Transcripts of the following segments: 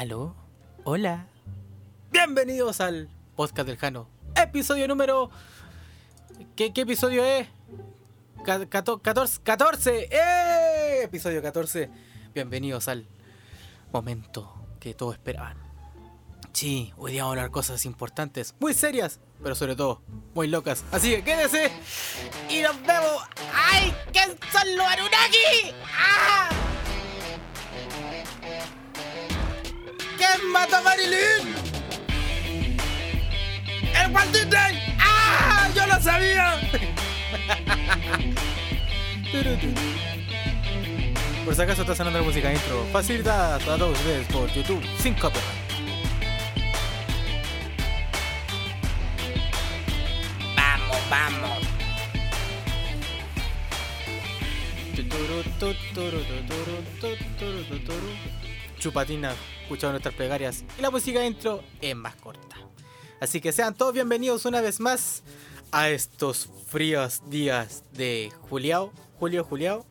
Aló, hola. Bienvenidos al podcast del Jano. Episodio número. ¿Qué, qué episodio es? Ca- cato- 14, 14. ¡Eh! Episodio 14. Bienvenidos al momento que todos esperaban. Sí, hoy día vamos a hablar cosas importantes, muy serias, pero sobre todo muy locas. Así que quédese y nos vemos. ¡Ay! ¿Qué son los Anunnaki? ¡Ah! ¿Quién mató a Marilyn? ¡El Walt Disney! ¡Ah! ¡Yo lo sabía! Por si acaso está sonando la música intro, facilitada a todos ustedes por YouTube, sin copyright. Vamos, vamos. Chupatina, escuchando nuestras plegarias y la música intro es más corta. Así que sean todos bienvenidos una vez más a estos fríos días de Juliao, Julio, Juliao.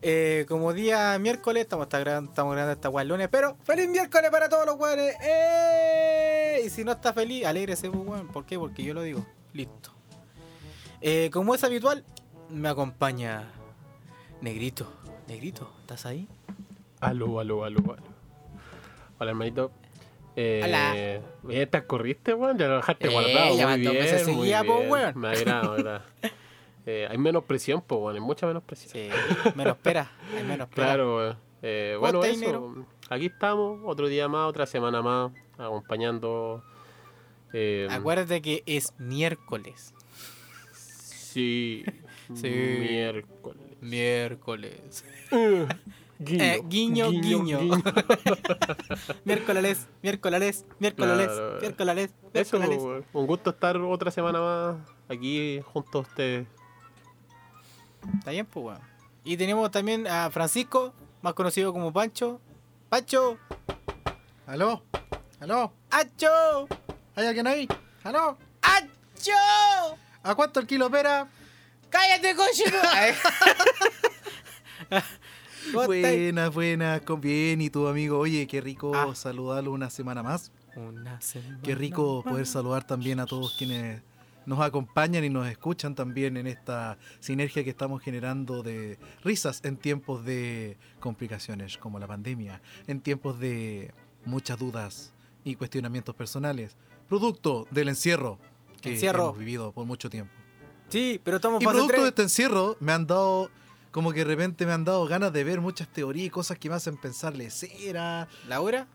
Eh, como día miércoles, estamos, está gra- estamos grabando esta el lunes, pero ¡Feliz miércoles para todos los weones! ¡Eh! Y si no está feliz, alégrese, pues, weón. ¿Por qué? Porque yo lo digo. Listo. Eh, como es habitual, me acompaña Negrito. Negrito, ¿estás ahí? Aló, aló, aló, aló. Hola, hermanito. Eh, Hola. ¿te corriste, weón? Ya lo dejaste Eh, guardado. ya muy dos bien, meses muy seguida, po, bien. weón. Me agrada, me agrada. Eh, hay menos presión, pues, weón. Hay mucha menos presión. Sí, menos espera, hay menos espera. Claro, weón. Eh, ¿Cómo bueno, eso. Aquí estamos, otro día más, otra semana más, acompañando. eh, Acuérdate que es miércoles. Sí. Sí. Miércoles. Miércoles. Guiño, Eh, guiño, guiño. miércoles, miércoles, miércoles, Claro. miércoles, Eso, miércoles. weón. un gusto estar otra semana más aquí junto a ustedes. Está bien, pues, weón. Y tenemos también a Francisco, más conocido como Pancho. ¡Pancho! ¿Aló? ¿Aló? ¡Acho! ¿Hay alguien ahí? ¿Aló? ¡Acho! ¿A cuánto el kilo pera? ¡Cállate, coche! ¿Cómo estáis? Buena, buena, con bien. ¿Y tu amigo? Oye, qué rico Ah. saludarlo una semana más. Una semana Qué rico más. poder saludar también a todos quienes nos acompañan y nos escuchan también en esta sinergia que estamos generando de risas en tiempos de complicaciones como la pandemia, en tiempos de muchas dudas y cuestionamientos personales, producto del encierro que Encierro. hemos vivido por mucho tiempo. Sí, pero estamos Y producto de este encierro me han dado, como que de repente me han dado ganas de ver muchas teorías y cosas que me hacen pensar lecera. ¿Laura?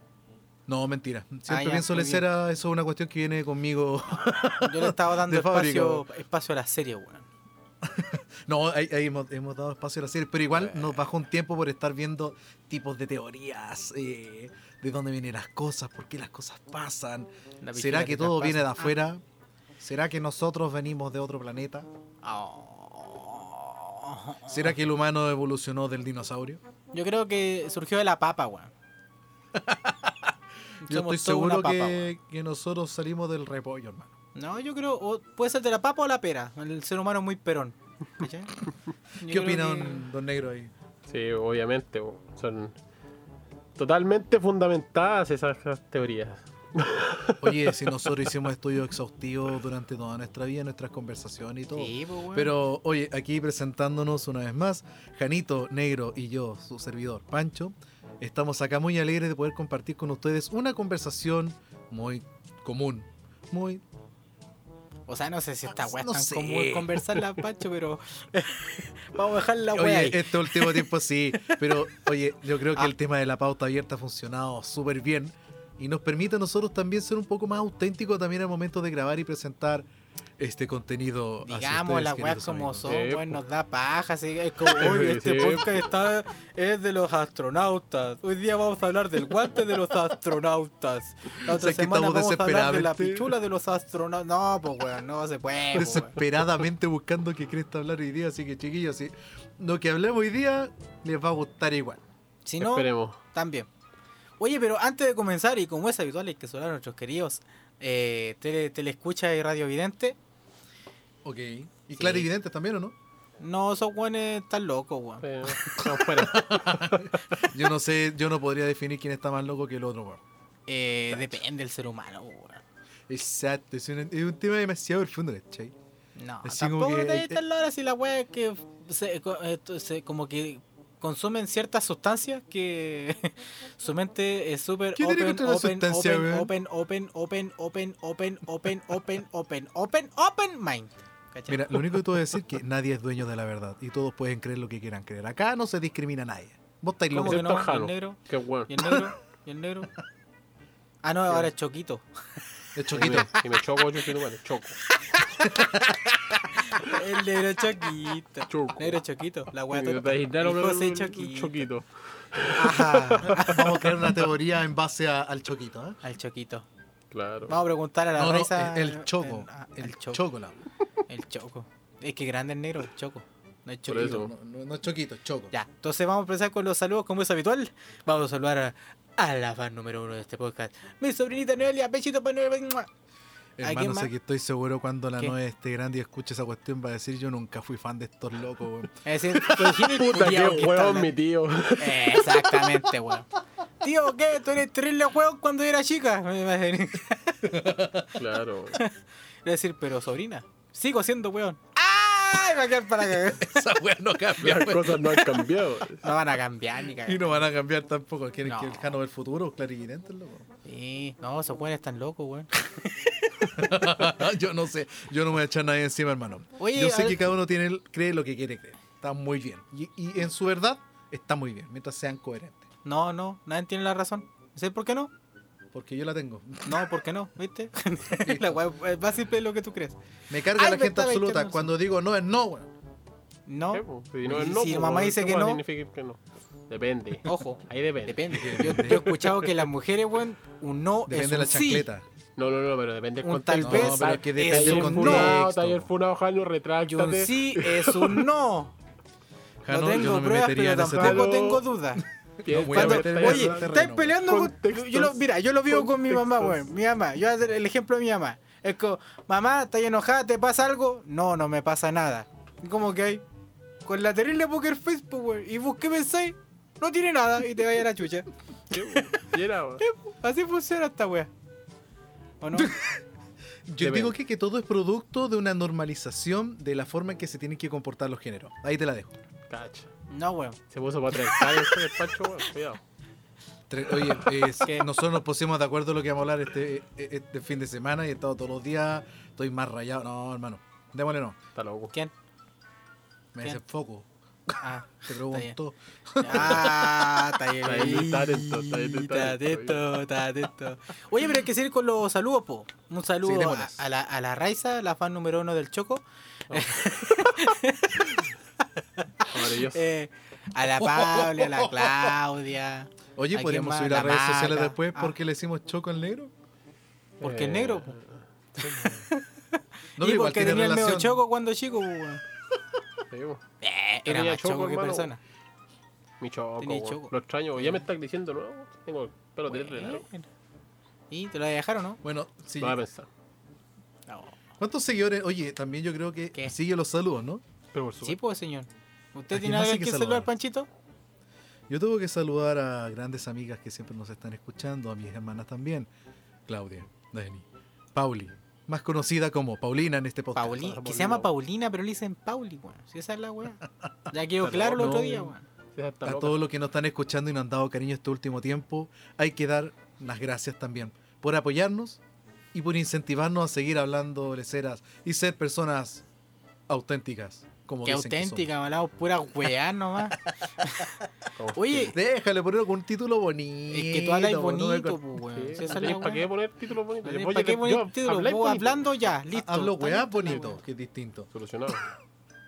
No, mentira. Siempre Ah, ya, pienso lecera, eso es una cuestión que viene conmigo. Yo le estaba dando espacio, espacio a la serie, weón. no, ahí, ahí hemos, hemos dado espacio a la serie, pero igual nos bajó un tiempo por estar viendo tipos de teorías, eh, de dónde vienen las cosas, por qué las cosas pasan. La ¿Será que todo viene de afuera? ¿Será que nosotros venimos de otro planeta? Oh. ¿Será que el humano evolucionó del dinosaurio? Yo creo que surgió de la papa, weón. Yo estoy seguro papa, que, que nosotros salimos del repollo, hermano. No, yo creo, o puede ser de la papa o la pera. El ser humano es muy perón. ¿Qué opina que- don, don Negro ahí? Sí, obviamente, weón. son totalmente fundamentadas esas, esas teorías. Oye, si nosotros hicimos estudios exhaustivos durante toda nuestra vida, nuestras conversaciones y todo. Sí, pues, weón. Pero, oye, aquí presentándonos una vez más, Janito, Negro y yo, su servidor, Pancho, estamos acá muy alegres de poder compartir con ustedes una conversación muy común, muy... O sea, no sé si esta weá No es tan sé. común conversarla, Pancho, pero vamos a dejar la weá Oye, ahí. este último tiempo sí, pero, oye, yo creo que Ah. el tema de la pauta abierta ha funcionado súper bien y nos permite a nosotros también ser un poco más auténticos también al momento de grabar y presentar este contenido. Digamos weas queridos como amigos. son, Sí, weón, nos da paja, así es como, oye, este Sí. podcast está, es de los astronautas. Hoy día vamos a hablar del guante de los astronautas. La otra O sea, que semana estamos vamos a hablar de la desesperadamente- pichula de los astronautas. No, pues weón, no se puede. po, weón. desesperadamente buscando que Cresta hablar hoy día, así que chiquillos, si lo que hablemos hoy día les va a gustar igual. Si no, Esperemos. también. Oye, pero antes de comenzar, y como es habitual, hay que saludar a nuestros queridos eh, tele, Teleescucha y Radio Vidente. Ok. ¿Y Sí. clarividentes también o no? No, esos weones están locos, weón. Eh, no, fuera. Yo no sé, yo no podría definir quién está más loco que el otro, weón. eh, depende del ser humano, weón. Exacto, es un, es un tema demasiado profundo, ¿cachai? No, Así como tampoco que- te diste la hora si la wea es que se, se- como que consumen ciertas sustancias que su mente es súper ¿Qué tiene open, open, open, open, open, open, open, open, open, open, open, open, open mind. ¿Cachai? Mira, lo único que te voy a decir es que nadie es dueño de la verdad y todos pueden creer lo que quieran creer. Acá no se discrimina a nadie. Vos estáis ¿Cómo locos. que no? Excepto ¿Y el negro? Qué bueno. ¿Y el negro? ¿Y el negro? Ah, no, ahora es Choquito. Es Y choquito. me, y me choco, yo quiero, bueno, choco. El negro Choquito. Choco. Negro Choquito. La wea José Choquito. Choquito. Ajá. Vamos a crear una teoría en base a- al choquito. ¿eh? Al Choquito. Claro. Vamos a preguntar a la No, no, Raiza, el, el choco. ah, El, el choco. El choco. Es que grande el negro, el choco. No es Por choquito. eso. No, no, no es choquito, es choco. Ya, entonces vamos a empezar con los saludos como es habitual. Vamos a saludar a, a la fan número uno de este podcast. Mi sobrinita Noelia, bechito para Noelia. ¿A quién Hermano, sé que estoy seguro cuando la ¿Qué? Noé esté grande y escuche esa cuestión va a decir yo nunca fui fan de estos locos. weón". Es decir, Puta, que huevón mi tío. Eh, Exactamente, weón. Tío, ¿qué? ¿Tú eres terrible juego cuando era chica? Me va a decir, Claro. Le voy a decir, pero sobrina, sigo siendo weón. ¡Ay! Va a quedar para que Esa weá no cambia. Las weón. cosas no han cambiado. no van a cambiar ni Y cagar. no van a cambiar tampoco. ¿Quieren No. que el Jano del futuro? Clarividente, loco. Sí, no, esos weones están locos, weón. yo no sé. Yo no me voy a echar nadie encima, hermano. Oye, yo sé que cada uno tiene cree lo que quiere creer. Está muy bien. Y, y en su verdad está muy bien, mientras sean coherentes. No, no, nadie tiene la razón. ¿Sabes por qué no? Porque yo la tengo. No, ¿por qué no? ¿Viste? la weá es más simple de lo que tú crees. Me carga Ay, la gente absoluta. Cuando digo no es no, weón. No, ¿Qué, po? Si no Y es no, si po, mamá dice ¿qué que más no? significa que no? Depende. ojo, Ahí depende. depende. Yo, yo he escuchado que las mujeres, weón, un no Depende es de un la sí. chancleta. No, no, no, pero depende del Un tal contexto. vez No, pero es que es depende del un Taller funado, contexto. taller Jano, Y un retráctate. sí es un no. Jano, no yo tengo no me pruebas, pero tampoco tengo dudas. Que Cuando- oye, estáis peleando con, yo lo, Mira, yo lo vivo con mi mamá, weón. Mi mamá, yo voy a dar el ejemplo de mi mamá. Es como, mamá, ¿estás enojada? ¿Te pasa algo? No, no me pasa nada. ¿Y ¿Cómo que hay? Con la terrible Poker Face, pues, weón. ¿Y vos qué pensáis? No tiene nada y te vaya a la chucha. ¿Qué, era? Así funciona esta wea. ¿O no? Yo digo que, que todo es producto de una normalización de la forma en que se tienen que comportar los géneros. Ahí te la dejo. Cacha. No, weón. Se puso patriarcal este despacho, weón. Cuidado. Oye, nosotros nos pusimos de acuerdo en lo que vamos a hablar este, este fin de semana y he estado todos los días. Estoy más rayado. No, hermano. Démosle no. Está loco. ¿Quién? Me ¿Quién? desenfoco. Ah, Te pregunto. ah, está bien. Está bien, está atento, está bien, está Está atento, está atento. Oye, pero hay que seguir con los saludos, po. Un Sí, saludo a, la, a la Raiza, la fan número uno del Choco. Maravilloso. Eh, a la Paula, a la Claudia. Oye, ¿A podríamos subir a redes sociales Maca. después Ah. porque le hicimos choco al negro. Porque es Eh, negro, po. No, y pero igual porque tenía el medio. Choco cuando chico, sí, po. Eh, era más Choco, Choco que hermano. persona. Mi choco, choco. Lo extraño. Ya me está diciendo, ¿no? Tengo el pelo terrible Bueno. largo. ¿Y te lo dejaron o no? Bueno, sí. Lo voy a pensar. No. ¿Cuántos seguidores? Oye, también yo creo que ¿Qué? sigue los saludos, ¿no? Pero por Sí, pues, señor. ¿A ¿Usted tiene algo que saludar, saludar? Panchito? Yo tengo que saludar a grandes amigas que siempre nos están escuchando, a mis hermanas también. Claudia, Dani, Pauli, más conocida como Paulina en este podcast. Que se llama Paulina, pero le dicen Pauli, weón. Si esa es la weá. Ya quedó claro el otro día, weón. Sí, A todos los que nos están escuchando y nos han dado cariño este último tiempo, hay que dar las gracias también por apoyarnos y por incentivarnos a seguir hablando leceras y ser personas auténticas. Como Qué dicen que auténtica, malado, pura weá nomás. Oye. Déjale poner con un título bonito. es que tú hablas bonito, pues, weón. Sí, Si esa es ¿tenés la ¿Para qué poner títulos bonitos? ¿Para qué poner hablando ya, listo. Hablo weá bonito, que es distinto. Solucionado.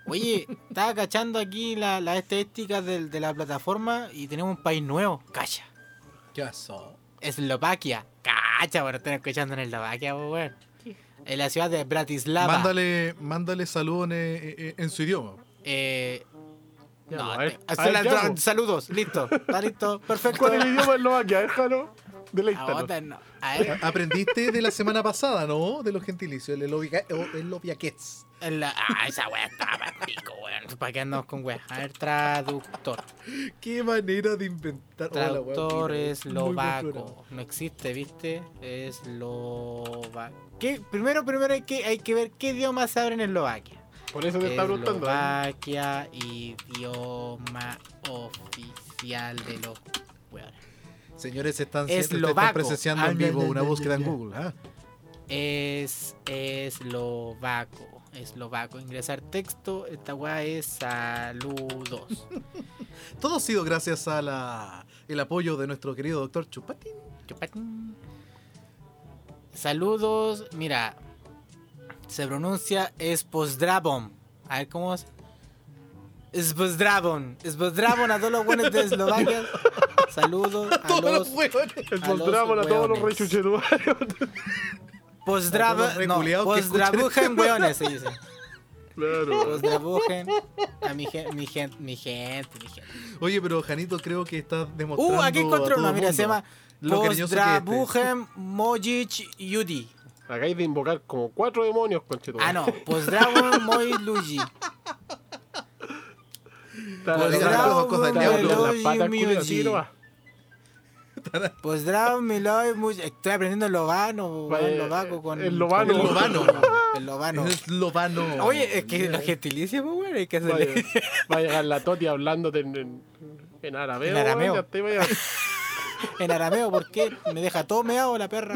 Oye, estaba cachando aquí la, la estadística del- de la plataforma y tenemos un país nuevo. Cacha. ¿Qué pasó? Eslovaquia. Cacha, bueno, están escuchando en Eslovaquia, pues, weón. En la ciudad de Bratislava. Mándale, mándale saludos en, en- en su idioma. Eh, no, ver, te- ver, saludos, listo. Está listo, perfecto. ¿Cuál es el idioma de Eslovaquia? Déjalo. Deleítanos. Aprendiste de la semana pasada, ¿no? De los gentilicios, el la- ah, esa wea estaba pico, weón. ¿Para qué andamos con wea? A ver, traductor. Qué manera de inventar. Traductor mira, es muy buen programa. lovaco. No existe, ¿viste? Es lovaco. ¿Qué? Primero, primero hay que, hay que ver qué idioma se abre en Eslovaquia. Por eso te estaba preguntando. ¿eh? Eslovaquia, idioma oficial de los. Señores, están, Es están presenciando en Ah, vivo ya, ya, una búsqueda en. Google. ¿ah? Es eslovaco. Eslovaco. Ingresar texto. Esta weá es saludos. Todo ha sido gracias a la, el apoyo de nuestro querido doctor Chupatín. Chupatín. Saludos. Mira. Se pronuncia Esposdrabon. A ver cómo es. Esposdrabon. Esposdrabon a todos los buenos de Eslovaquia. Saludos a Todos los. huevones. El a todos los rechuchetuarios. Posdrab- A todos los no, Posdrabujen, weones, se dice. Claro. Posdrabujen a mi gente, mi gente, mi gente, mi gente. Oye, pero Janito creo que estás demostrando. Uh, aquí a encontré uno, mira, se llama es este. Posdrabujen Mojic Yudi. Acá hay de invocar como cuatro demonios, conchetumare. Ah, no, Posdrabon Moj Luigi. Está Pues la- la- la- la- Miloj Muj- Estoy aprendiendo el lovano, Vaya, el lovaco con. el lovano. con- El lovano. El lovano. Es Lovano. Oye, es que gentilicios, pues, bueno, hay que hacerle. Va a llegar la Toti hablándote en, en, arameo. En arameo. En arameo, ¿por qué? Me deja todo meado la perra.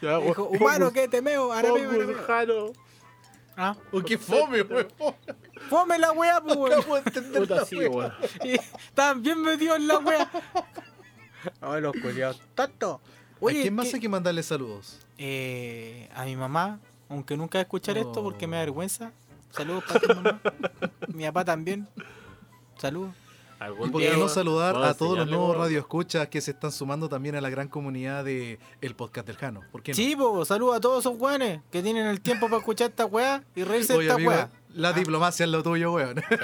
Dijo, humano, ¿qué te meo? Arameo, arameo. Ah, Oh, qué fome, weón. fome la wea, pues, weón. Acabo de entender Puta, la sí, wea. weón. Y Estaban bien metidos en la wea. Ay, los culiados. Tanto. ¿A quién más ¿qué- hay que mandarle saludos? Eh, a mi mamá, aunque nunca voy a escuchar esto porque me da Oh. vergüenza. Saludos para ti, mamá. mi papá también. Saludos. Algún ¿Y por qué no saludar a todos los nuevos radioescuchas que se están sumando también a la gran comunidad de el podcast del Jano? ¿Por qué no? Sí, po, saludos a todos esos weones que tienen el tiempo para escuchar esta weá y reírse de Oye, esta amigo, weá. la Ah. diplomacia es lo tuyo, weón. Sí,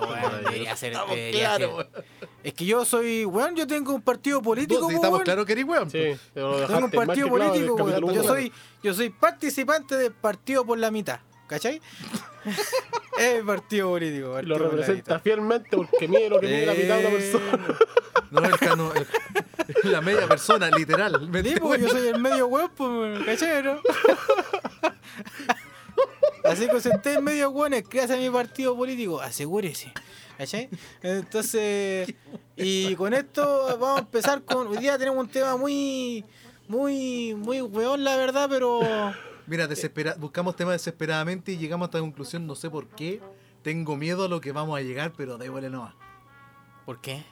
weón, debería ser. Estamos debería claros, ser. weón. Es que yo soy, weón, yo tengo un partido político, po, estamos weón. claros que eres weón. Sí, Tengo un partido claro político, weón. Yo soy, yo soy participante del partido por la mitad. ¿Cachai? es el partido político. Lo partido la representa fielmente porque mide lo que mide la mitad de una persona. No, el Jano, el- la media persona, literal. ¿me Sí, pues yo soy el medio weón, pues, ¿cachai, no? Así que si usted es medio weón, créase a mi partido político, asegúrese. ¿Cachai? Entonces, y con esto vamos a empezar con. Hoy día tenemos un tema muy. Muy, muy weón, la verdad, pero. Mira, desespera- buscamos temas desesperadamente y llegamos a esta conclusión, no sé por qué. Tengo miedo a lo que vamos a llegar, pero da igual nomás. ¿Por qué?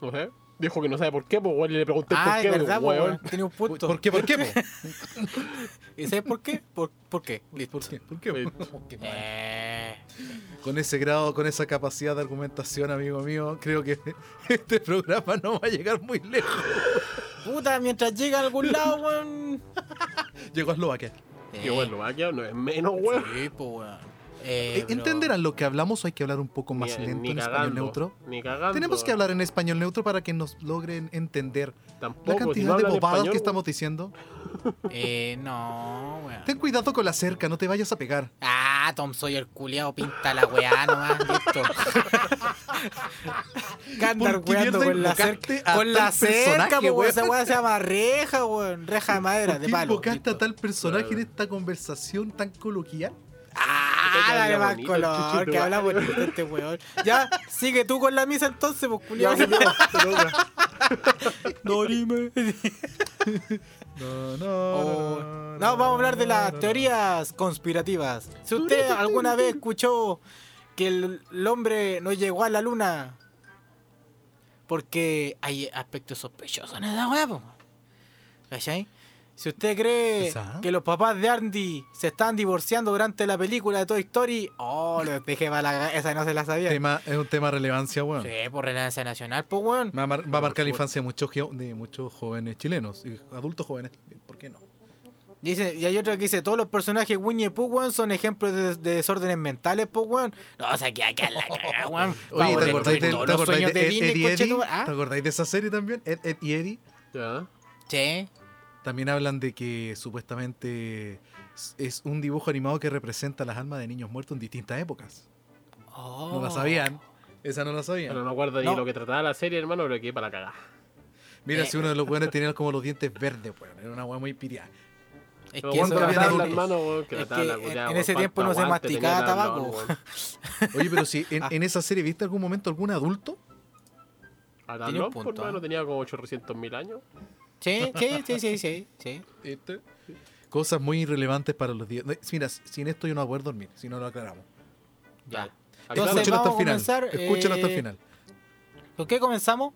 No sé. Dijo que no sabe por qué, pues weón, y le pregunté Ah, por es qué, verdad, pues, weón. weón, tiene un punto. ¿Por qué? ¿Por qué? po? ¿Y sabes por qué? ¿Por, por qué? Listo. ¿Por qué? ¿Por qué? Listo. Qué. Eh, Con ese grado, con esa capacidad de argumentación, amigo mío, creo que este programa no va a llegar muy lejos. puta, mientras llega a algún lado, weón. Llegó a Eslovaquia. Que bueno, va a quedar, no es menos, weón. Sí, pues. Eh, Eh, ¿Entenderán lo que hablamos o hay que hablar un poco más Ni- lento ni en español cagando, neutro? Ni cagando. Tenemos que hablar en español neutro para que nos logren entender Tampoco, la si cantidad no de bobadas español, que estamos diciendo. Eh, no, weón. Ten cuidado con la cerca, no te vayas a pegar. Ah, Tom Sawyer culiao, pinta la weá nomás, listo. Que andar ¿Por qué weando con la cerca. Con la cerca, weón. weón? Esa weá se llama reja, weón. Reja de madera, ¿Por de qué palo. invocaste a listo. tal personaje Claro. en esta conversación tan coloquial? Ah, Dale habla más bonito, color, chuchito, que habla bonito este weón. Ya, sigue tú con la misa entonces, pues culiao, te toca. Dorime. No, no. Oh, No, vamos a hablar de las teorías conspirativas. Si usted alguna vez escuchó que el, el hombre no llegó a la luna porque hay aspectos sospechosos en esa po. ¿cachai? Si usted cree que los papás de Andy se están divorciando durante la película de Toy Story, oh, lo dejé para la esa no se la sabía. Tema, es un tema de relevancia, weón. Sí, por relevancia nacional, pues weón. Va a, mar- va a marcar la infancia de muchos, de muchos jóvenes chilenos y adultos jóvenes. ¿Por qué no? Dice, y hay otro que dice, todos los personajes Winnie Pooh, weón, son ejemplos de, de desórdenes mentales, pues, weón. No, o sea, que acá la cagada, weón. Oye, ¿te acordáis de, destruir todos ¿te los acordáis sueños de de Disney, Eddie? ¿Te acordáis de esa serie también? Ed, Ed y Eddie. Sí. También hablan de que supuestamente es- un dibujo animado que representa las almas de niños muertos en distintas épocas. No la Oh. sabían. Esa no la sabían. Pero no me acuerdo de No. lo que trataba la serie, hermano, pero que para la cagada. Mira, Eh. si uno de los buenos tenía como los dientes verdes, weón. Era una weá muy piriada. Es que bueno, eso la del- hermano, weón, que es tratarla, que en- culiao, en ese weón, tiempo no se masticaba tabaco. Oye, pero si en, Ah. en esa serie viste algún momento algún adulto, Arnold, punto, hermano, ¿ah? tenía como 800 mil años. Sí, sí, sí, sí, sí, sí. este, cosas muy irrelevantes para los días. Mira, sin esto yo no voy a poder dormir, si no lo aclaramos. Ya. Entonces, Escúchenlo hasta el vamos a final. comenzar, Escúchenlo hasta el eh, final. ¿Con qué comenzamos?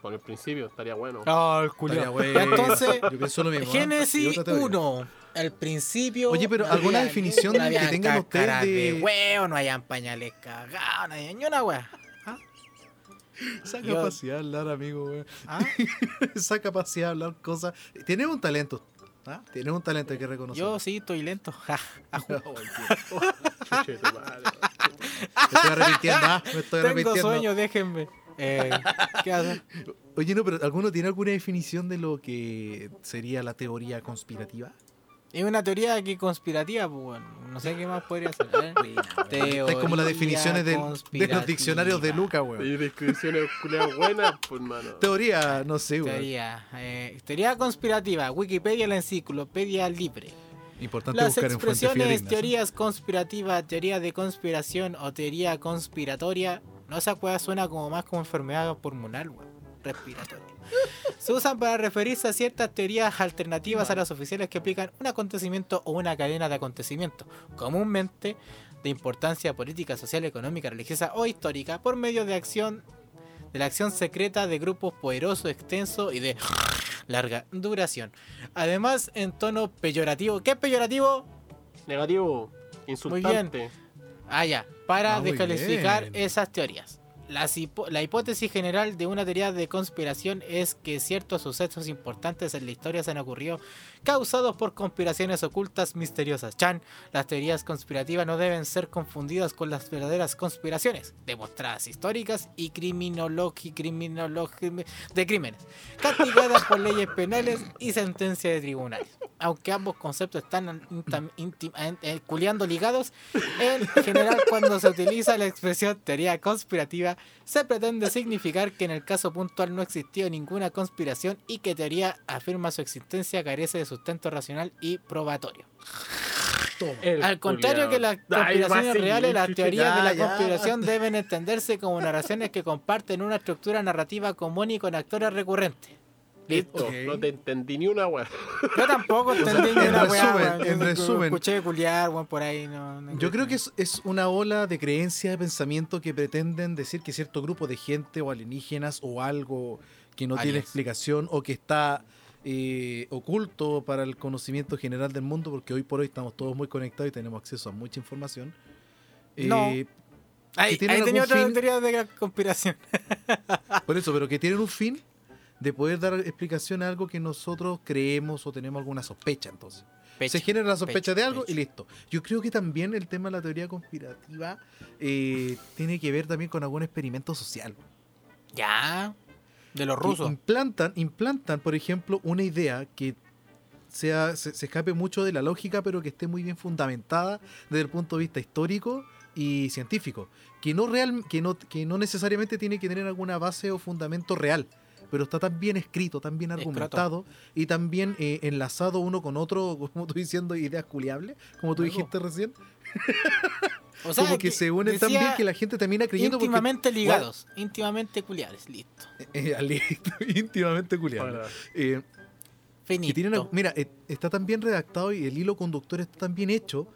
Con el principio, estaría bueno. Ah, el Estaría culiao. bueno. Entonces, yo pienso lo mismo. Génesis otra teoría. 1. El principio. Oye, pero no ¿alguna había definición ni- que no habían tengan ustedes de- de huevo, no hayan pañales cagados, no había ni una wea. Esa capacidad de hablar, amigo. ¿Ah? Esa capacidad de hablar cosas. Tienes un talento. ¿ah? Tienes un talento hay que reconocer. Yo sí estoy lento. Ja. Me estoy arrepintiendo, ah, me estoy Tengo arrepintiendo. sueño, déjenme. Eh, ¿Qué hacer? Oye, no, pero ¿alguno tiene alguna definición de lo que sería la teoría conspirativa? Es una teoría que conspirativa, pues bueno. No sé qué más podría ser. ¿eh? Es como las definiciones de, los diccionarios de Luca, weón. Y descripciones buenas, pues, hermano. Teoría, no sé, weón. Teoría. eh, teoría conspirativa. Wikipedia, la enciclopedia libre. Importante Las buscar en expresiones, fidedignas. teorías conspirativas, teoría de conspiración o teoría conspiratoria, no esa cueva suena como más como enfermedad pulmonar, weón, respiratoria. Se usan para referirse a ciertas teorías alternativas a las oficiales que explican un acontecimiento o una cadena de acontecimientos, comúnmente de importancia política, social, económica, religiosa o histórica, por medio de acción de la acción secreta de grupos poderosos, extensos y de larga duración. Además, en tono peyorativo. ¿Qué es peyorativo? Negativo. Insultante. Ah, ya. Para Ah, muy descalificar bien. esas teorías. La hipótesis general de una teoría de conspiración es que ciertos sucesos importantes en la historia se han ocurrido causados por conspiraciones ocultas misteriosas. Chan, las teorías conspirativas no deben ser confundidas con las verdaderas conspiraciones demostradas históricas y criminologi criminologi de crímenes, castigadas por leyes penales y sentencias de tribunales. Aunque ambos conceptos están eh, culiando ligados, en general, cuando se utiliza la expresión teoría conspirativa, se pretende significar que en el caso puntual no existió ninguna conspiración y que teoría afirma su existencia carece de sustento racional y probatorio. Al contrario culiao. que las conspiraciones reales, las teorías de la ya. conspiración deben entenderse como narraciones que comparten una estructura narrativa común y con actores recurrentes. Listo, no te entendí ni una weá. Yo tampoco entendí ni en una weá, en Yo resumen. Escuché culiar, weón, por ahí. No, no Yo creo que es, es una ola de creencias, de pensamiento que pretenden decir que cierto grupo de gente o alienígenas o algo que no tiene explicación o que está eh, oculto para el conocimiento general del mundo, porque hoy por hoy estamos todos muy conectados y tenemos acceso a mucha información. No. Eh, Ahí, ahí tenía otra fin- teoría de conspiración. Por eso, pero que tienen un fin de poder dar explicación a algo que nosotros creemos o tenemos alguna sospecha, entonces. se genera la sospecha pecho, de algo pecho. y listo. Yo creo que también el tema de la teoría conspirativa eh, tiene que ver también con algún experimento social. Ya. De los rusos. Implantan, implantan, por ejemplo, una idea que sea, se, se escape mucho de la lógica, pero que esté muy bien fundamentada desde el punto de vista histórico y científico. Que no, real, que no, que no necesariamente tiene que tener alguna base o fundamento real, pero está tan bien escrito, tan bien argumentado y tan bien eh, enlazado uno con otro, como tú diciendo, ideas culiables, como tú Algo. dijiste recién. O sea, como que, se unen tan bien que la gente termina creyendo porque- íntimamente ligados. Íntimamente culiares. Listo. Eh, al- íntimamente culiables. Ahora, Eh, Finito. que tienen, mira, eh, está tan bien redactado y el hilo conductor está tan bien hecho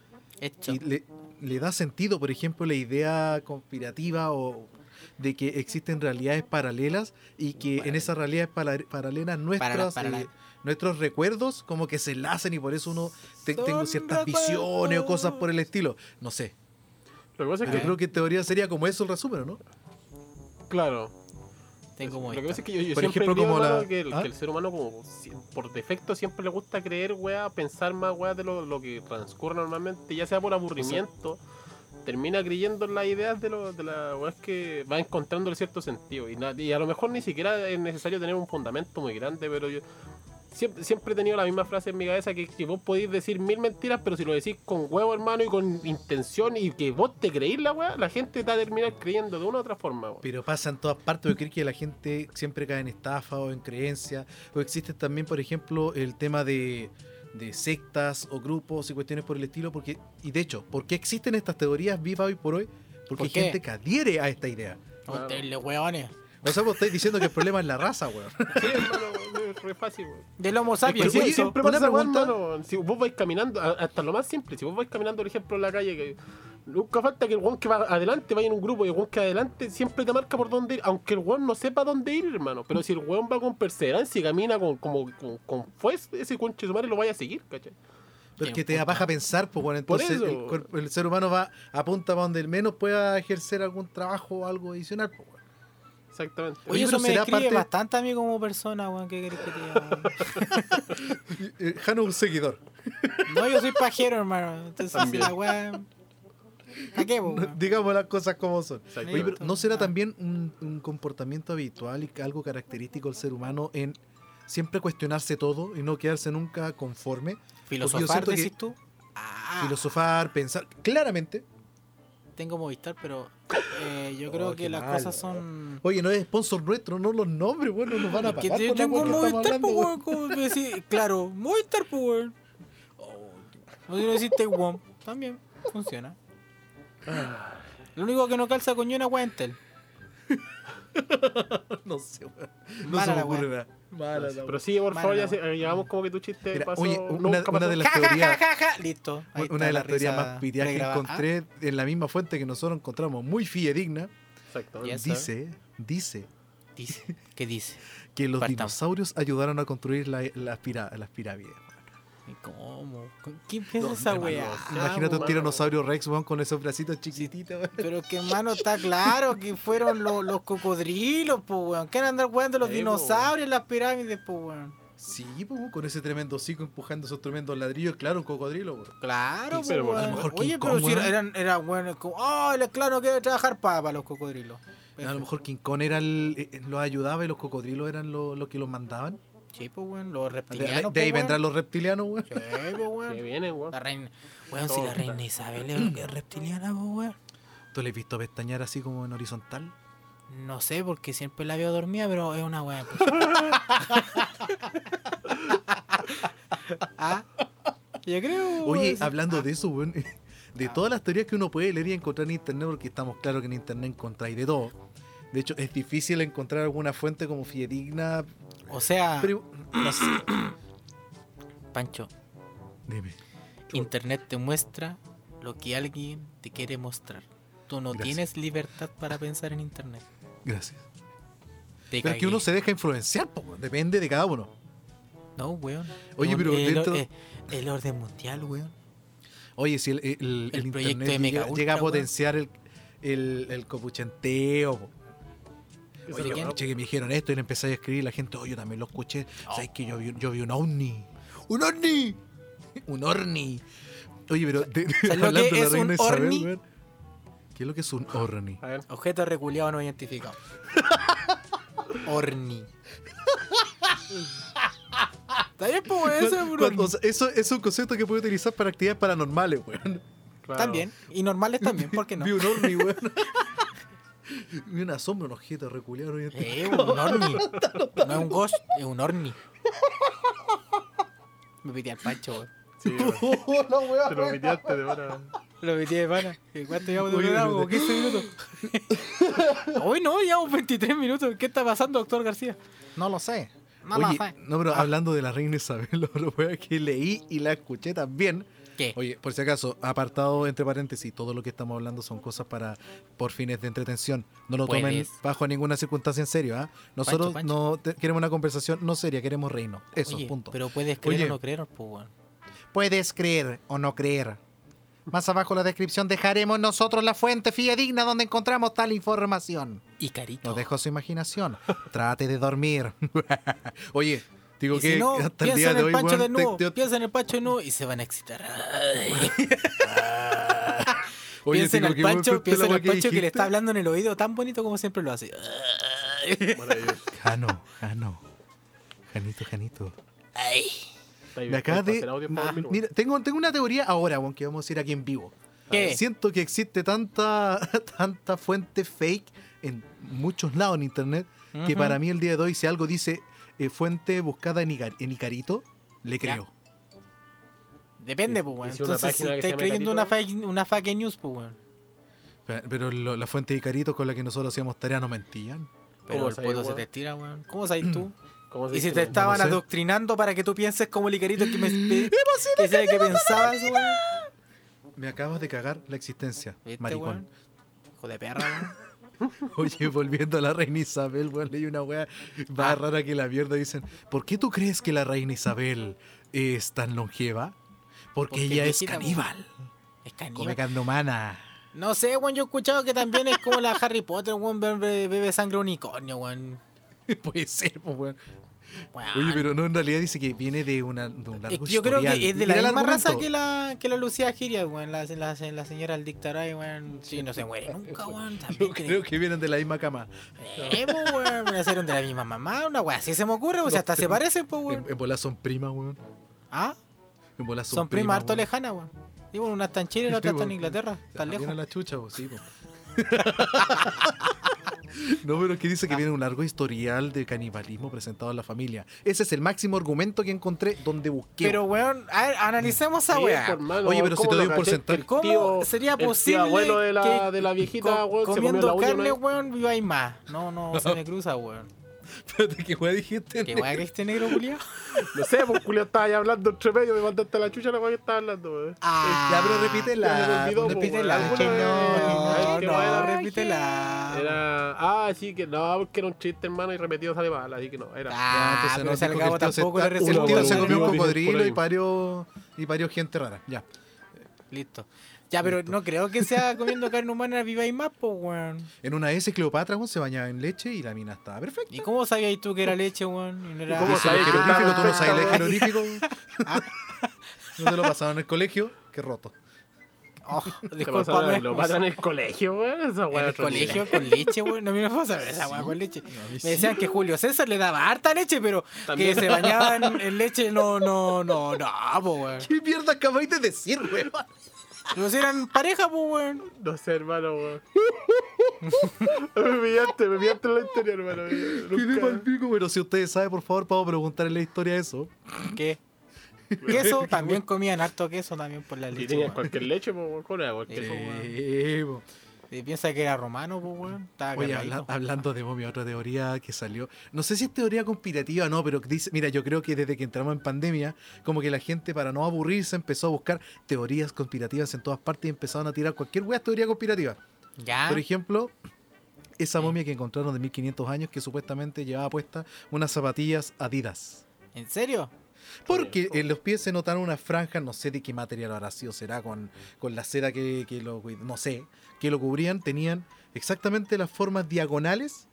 Hecho. y le, le da sentido, por ejemplo, la idea conspirativa o de que existen realidades paralelas y que en esas realidades para- paralelas nuestras, para eh, nuestros recuerdos como que se enlacen y por eso uno te- tengo ciertas visiones o cosas por el estilo. No sé. Lo que pasa es Yo creo que en teoría sería como eso el resumen, ¿no? claro, Tengo como Lo que pasa es que yo, yo Por siempre ejemplo, creo, como la- que, el, ¿Ah? que el ser humano como si- por defecto siempre le gusta creer, weá, pensar más, weá, de lo, lo que transcurre normalmente, ya sea por aburrimiento, termina creyendo en las ideas de, lo, de las weas que va encontrando cierto sentido. Y, na- y a lo mejor ni siquiera es necesario tener un fundamento muy grande, pero yo siempre, siempre he tenido la misma frase en mi cabeza que, que vos podéis decir mil mentiras, pero si lo decís con huevo, hermano, y con intención, y que vos te creís la weá, la gente te va a terminar creyendo de una u otra forma. Pero pasa en todas partes, yo creo que la gente siempre cae en estafa o en creencia. O existe también, por ejemplo, el tema de, de sectas o grupos y cuestiones por el estilo. porque Y de hecho, ¿por qué existen estas teorías vivas hoy por hoy? Porque ¿Por hay qué? gente que adhiere a esta idea. Ustedes, hueones. O sea, vos estáis diciendo que el problema es la raza, weón. Sí, hermano, re fácil, weón. Del Homo Es que sapiens. sí, eso. siempre pasa, weón. Si vos vais caminando, hasta lo más simple, si vos vais caminando, por ejemplo, en la calle, que nunca falta que el weón que va adelante vaya en un grupo y el weón que adelante siempre te marca por dónde ir, aunque el weón no sepa dónde ir, hermano. Pero si el weón va con perseverancia y camina con, como, con, con fuerza, ese conche de su madre lo vaya a seguir, ¿cachai? Porque te da paja pensar, pues bueno, entonces el, el ser humano va apunta para donde el menos pueda ejercer algún trabajo o algo adicional, pues, weón. Exactamente. Oye, Oye, eso me será describe parte- bastante a mí como persona, weón. ¿Qué querés que te diga? Eh, Jano es un seguidor. No, yo soy pajero, hermano. Entonces, si la weá. ¿Para qué, weón? Digamos las cosas como son. Oye, pero ¿no será Ah. también un, un comportamiento habitual y algo característico del ser humano en siempre cuestionarse todo y no quedarse nunca conforme? ¿Filosofar, decís tú? Ah, Filosofar, pensar. Claramente. tengo Movistar, pero eh, yo creo Oh, que qué las mal, cosas son. Oye, no es sponsor nuestro, no los nombres, bueno, nos van a Que pagar. yo tengo que Movistar, pues, claro, Movistar, pues, weón. O si no deciste One, también funciona. Lo único que no calza con una weá Entel. No sé, weón. No Mala se me la ocurre nada. Mala la Pero sí, por favor, ya la eh, llegamos como que tu chiste Mira, pasó. oye, una- pasó. una de las- Ja, ja, teorías- ja, ja, ja. Listo. Ahí Una de la las teorías más piteadas que encontré en la misma fuente que nosotros encontramos muy fidedigna, Exactamente. Yes, sir. dice, dice dice, ¿Qué dice? que los Partamos. dinosaurios ayudaron a construir la- las, pira- las pirámides. Weón. ¿Y ¿Cómo? ¿Con ¿Quién piensa esa weá? Imagínate un mano. tiranosaurio Rex weón, con esos bracitos chiquititos. weón. Pero que hermano está claro que fueron los, los cocodrilos, pues weón. ¿Qué andar weando los dinosaurios en las pirámides, pues weón? Sí, pues, weón, con ese tremendo hocico empujando esos tremendos ladrillos, claro, un cocodrilo. weón. Claro, Sí, pero a lo weón. mejor Oye, King pero Kong, si weón. eran, eran weones como, oh, el claro que debe trabajar para los cocodrilos. A lo mejor King Kong era el, eh, los ayudaba y los cocodrilos eran los los que los mandaban. Sí, pues weón, los reptilianos. de ahí pues, vendrán los reptilianos, weón. Sí, pues weón. Que vienen, weón. La reina. Weón, si la reina Isabel es lo que es reptiliana, pues weón. ¿Tú le has visto pestañear así como en horizontal? No sé, porque siempre la veo dormida, pero es una weá. ah, yo creo. Oye, hablando Ah, de eso, weón, de todas las teorías que uno puede leer y encontrar en internet, porque estamos claros que en internet encontráis de todo. De hecho, es difícil encontrar alguna fuente como fidedigna. O sea, Pero, no sé. Pancho, Dime. Internet te muestra lo que alguien te quiere mostrar. Tú no Gracias. tienes libertad para pensar en Internet. Gracias. Te Pero es que uno se deja influenciar, po, weón, depende de cada uno. No, weón. Oye, El- pero el, dentro- eh, el orden mundial, weón. Oye, si el, el- el El proyecto internet de Mega llega, Ultra, llega a weón. potenciar el, el, el copuchenteo. Oye, es que, verdad, che, que me dijeron esto y le empecé a escribir la gente, oye, yo también lo escuché. Oh. ¿Sabes que yo vi, yo vi un ovni? ¡Un ovni! ¡Un orni! Oye, pero de- de- ¿Sabes lo hablando de la es reina un Isabel, ¿Qué es lo que es un orni? A ver, Objeto reculeado no identificado. Orni. Está bien, pues, weón, eso es un Cuando- orni. o sea, eso es un concepto que puede utilizar para actividades paranormales, weón. claro. También. Y normales también, ¿por qué no? Vi un orni, weón. Vi una sombra, un objeto reculeado. weón. Eh, un orni. No es un ghost, es un orni. Me pide al Pancho, weón. Sí, weón. Te lo piteaste de verdad. Lo metí de pana. ¿Y ¿Cuánto llevamos de programa? Como 15 minutos. Hoy no, llevamos 23 minutos. ¿Qué está pasando, doctor García? No lo sé. No Oye, lo sé. no, pero hablando de la reina Isabel, lo, que leí y la escuché también. ¿Qué? Oye, por si acaso, apartado entre paréntesis, todo lo que estamos hablando son cosas para por fines de entretención. No lo tomen Puedes. bajo ninguna circunstancia en serio, ¿ah? Nosotros Pancho. no te- queremos una conversación no seria, queremos reino. Eso, Oye, punto. Pero puedes creer Oye. o no creer, pues. Puedes creer o no creer. Más abajo en la descripción dejaremos nosotros la fuente fidedigna donde encontramos tal información. Y carito. Lo dejo a su imaginación. Trate de dormir. Oye, digo Y que si no, hasta el piensa día en de el hoy, pancho weón, de nuevo, te- te- piensa en el pancho de nuevo y se van a excitar. Oye, piensa en el que, pancho, piensa en el pancho que le está hablando en el oído tan bonito como siempre lo hace. Jano, Jano. Janito, Janito. Ay. Me de. Ah, mira, tengo, tengo una teoría ahora, weón, que vamos a decir aquí en vivo. ¿Qué? Siento que existe tanta, tanta fuente fake en muchos lados en internet que para mí el día de hoy, si algo dice eh, fuente buscada en, Icar- en Icarito, le Ya. creo. Depende, pues, weón. Entonces, si estáis creyendo una fake, una fake news, pues, weón. Pero, pero lo- la fuente de Icarito con la que nosotros hacíamos tarea no mentían. Pero ¿Cómo el sabes, poto se te estira, weón. ¿Cómo sabes tú? ¿Cómo se Y si te estaban adoctrinando para que tú pienses como el Icarito que me que, que, que pensabas, weón. Me acabas de cagar la existencia, ¿Viste, maricón. weón? Hijo de perra, weón. Oye, volviendo a la reina Isabel, weón, leí una wea más Ah. rara que la mierda. Dicen, ¿por qué tú crees que la reina Isabel es tan longeva? Porque, Porque ella es caníbal. Es Come caníbal. carne humana. No sé, weón, yo he escuchado que también es como la Harry Potter, weón, bebe, bebe sangre unicornio, weón. Puede ser, pues, weón. Weón. Oye, pero no, en realidad dice que viene de, una, de un largo yo creo que es de la misma raza que la, que la Lucía Giria, weón. La, la, la señora al Dictaray, weón. Sí, no se muere nunca, weón. Yo creo que vienen de la misma cama. Eh, pues, weón. Nacieron de la misma mamá, una weón. Así se me ocurre, o sea, hasta se parecen, pues, En, weón. en bola son primas, weón. Ah, En bola son, son primas harto weón. lejanas, weón. Y bueno, una está en Chile y la otra está en weón. Inglaterra. Viene lejos. la chucha, pues, sí, pues. No, pero que dice que viene un largo historial de canibalismo presentado a la familia. Ese es el máximo argumento que encontré donde busqué. Pero, weón, a ver, analicemos esa Sí, weá. mano, Oye, pero si ¿cómo te doy un porcentaje- ¿Cómo tío- sería el tío posible abuelo de la, que de la viejita, co- weón, comiendo la carne, ¿no? weón, viváis más? No, no, se me cruza, weón. Espérate, ¿qué weá dijiste? ¿Qué weá que este negro, Julián? No sé, pues Julio estaba ahí hablando entre medio, me mandaste la chucha la weá que estaba hablando, weón. Ah, Ya, pero repítela. Ya se me olvidó, po, Repítela, que no, no, buena. Repítela. Era. Ah, sí, que no, porque era un chiste, hermano, y repetido sale mal, así que no, era. Ah, entonces pero no, se tampoco le tío se comió un cocodrilo y parió, y parió gente rara. Ya. Listo. Ya, pero no creo que sea comiendo carne humana viva y más, pues, weón. En una S, Cleopatra weón, se bañaba en leche y la mina estaba perfecta. ¿Y cómo sabías tú que era leche, weón? Y no era... cómo el que estaba tú no sabes el jeroglífico. No te lo pasaban en el colegio. Qué roto. Oh, ¿Qué pasa? discúlpame. Lo matan en el colegio, weón. Esa En el colegio con leche, weón. No me puedo saber esa weá con leche. Me decían que Julio César le daba harta leche, pero También. que se bañaba en, leche, no, no, no, no, weón. ¿Qué mierda acabáis de decir, weón? Pero si eran pareja, pues, weón. No sé, hermano, weón. me pillaste, me pillaste en la historia, hermano. De pero si ustedes saben, por favor, podemos preguntar en la historia eso. ¿Qué? Queso, también comían harto queso también por la Y leche. tenías weón. cualquier leche, pues, weón. ¿Cómo era cualquier? Sí, po. Y piensa que era romano, pues, weón. Estaba Oye, habla- hablando de momia, otra teoría que salió. No sé si es teoría conspirativa o no, pero dice, mira, yo creo que desde que entramos en pandemia, como que la gente para no aburrirse empezó a buscar teorías conspirativas en todas partes y empezaron a tirar cualquier wea teoría conspirativa. Ya. Por ejemplo, esa momia que encontraron de 1500 años que supuestamente llevaba puesta unas zapatillas Adidas. ¿En serio? Porque en los pies se notaron unas franjas, no sé de qué material habrá sido, será con, con la seda que, que lo, no sé, que lo cubrían, tenían exactamente las formas diagonales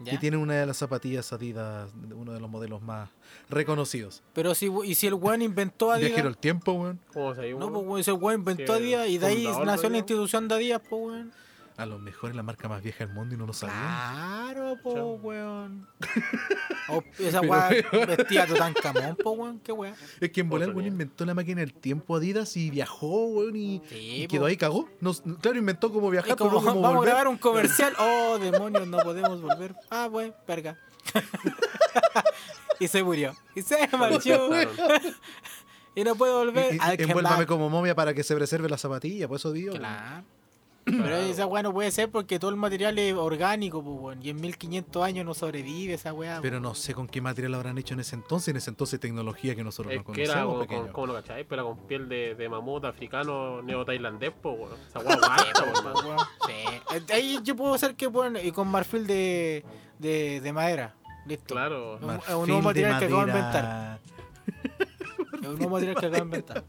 ¿Ya? que tienen una de las zapatillas Adidas, uno de los modelos más reconocidos. Pero si, ¿y si el weón inventó Adidas? Viajero el tiempo, weón. ¿Cómo se No, pues, weón, ese weón inventó Adidas y de ahí nació la institución de Adidas, pues, weón. A lo mejor es la marca más vieja del mundo y no lo sabían. Claro, po, Chao. weón. O esa Pero, weá weón. vestía Tutankamón, po, weón. Qué weá. Es que en volar, weón, inventó la máquina del tiempo Adidas y viajó, weón, y, Sí, y po. quedó ahí, cagó. Claro, inventó cómo viajar, como, pero no cómo vamos a grabar un comercial. Oh, demonios, no podemos volver. Ah, bueno, verga. y se murió. Y se marchó. y no puede volver. Y- envuélvame como momia para que se preserve la zapatilla, por eso digo. Claro. Pero esa weá no puede ser porque todo el material es orgánico, pues, weón. Y en 1500 años no sobrevive esa weá. Pero weón. no sé con qué material habrán hecho en ese entonces, en ese entonces tecnología que nosotros Es no que era conocemos, pequeño. con, ¿cómo lo cacháis? Pero con piel de, de mamut africano neo-tailandés, po, weón. Esa weá pues, weón. Sí. Ahí yo puedo hacer que bueno, y con marfil de, de, de madera. Listo. Claro. Un- Marfil un nuevo material que acabo de madera. Es un nuevo material que acabo de inventar.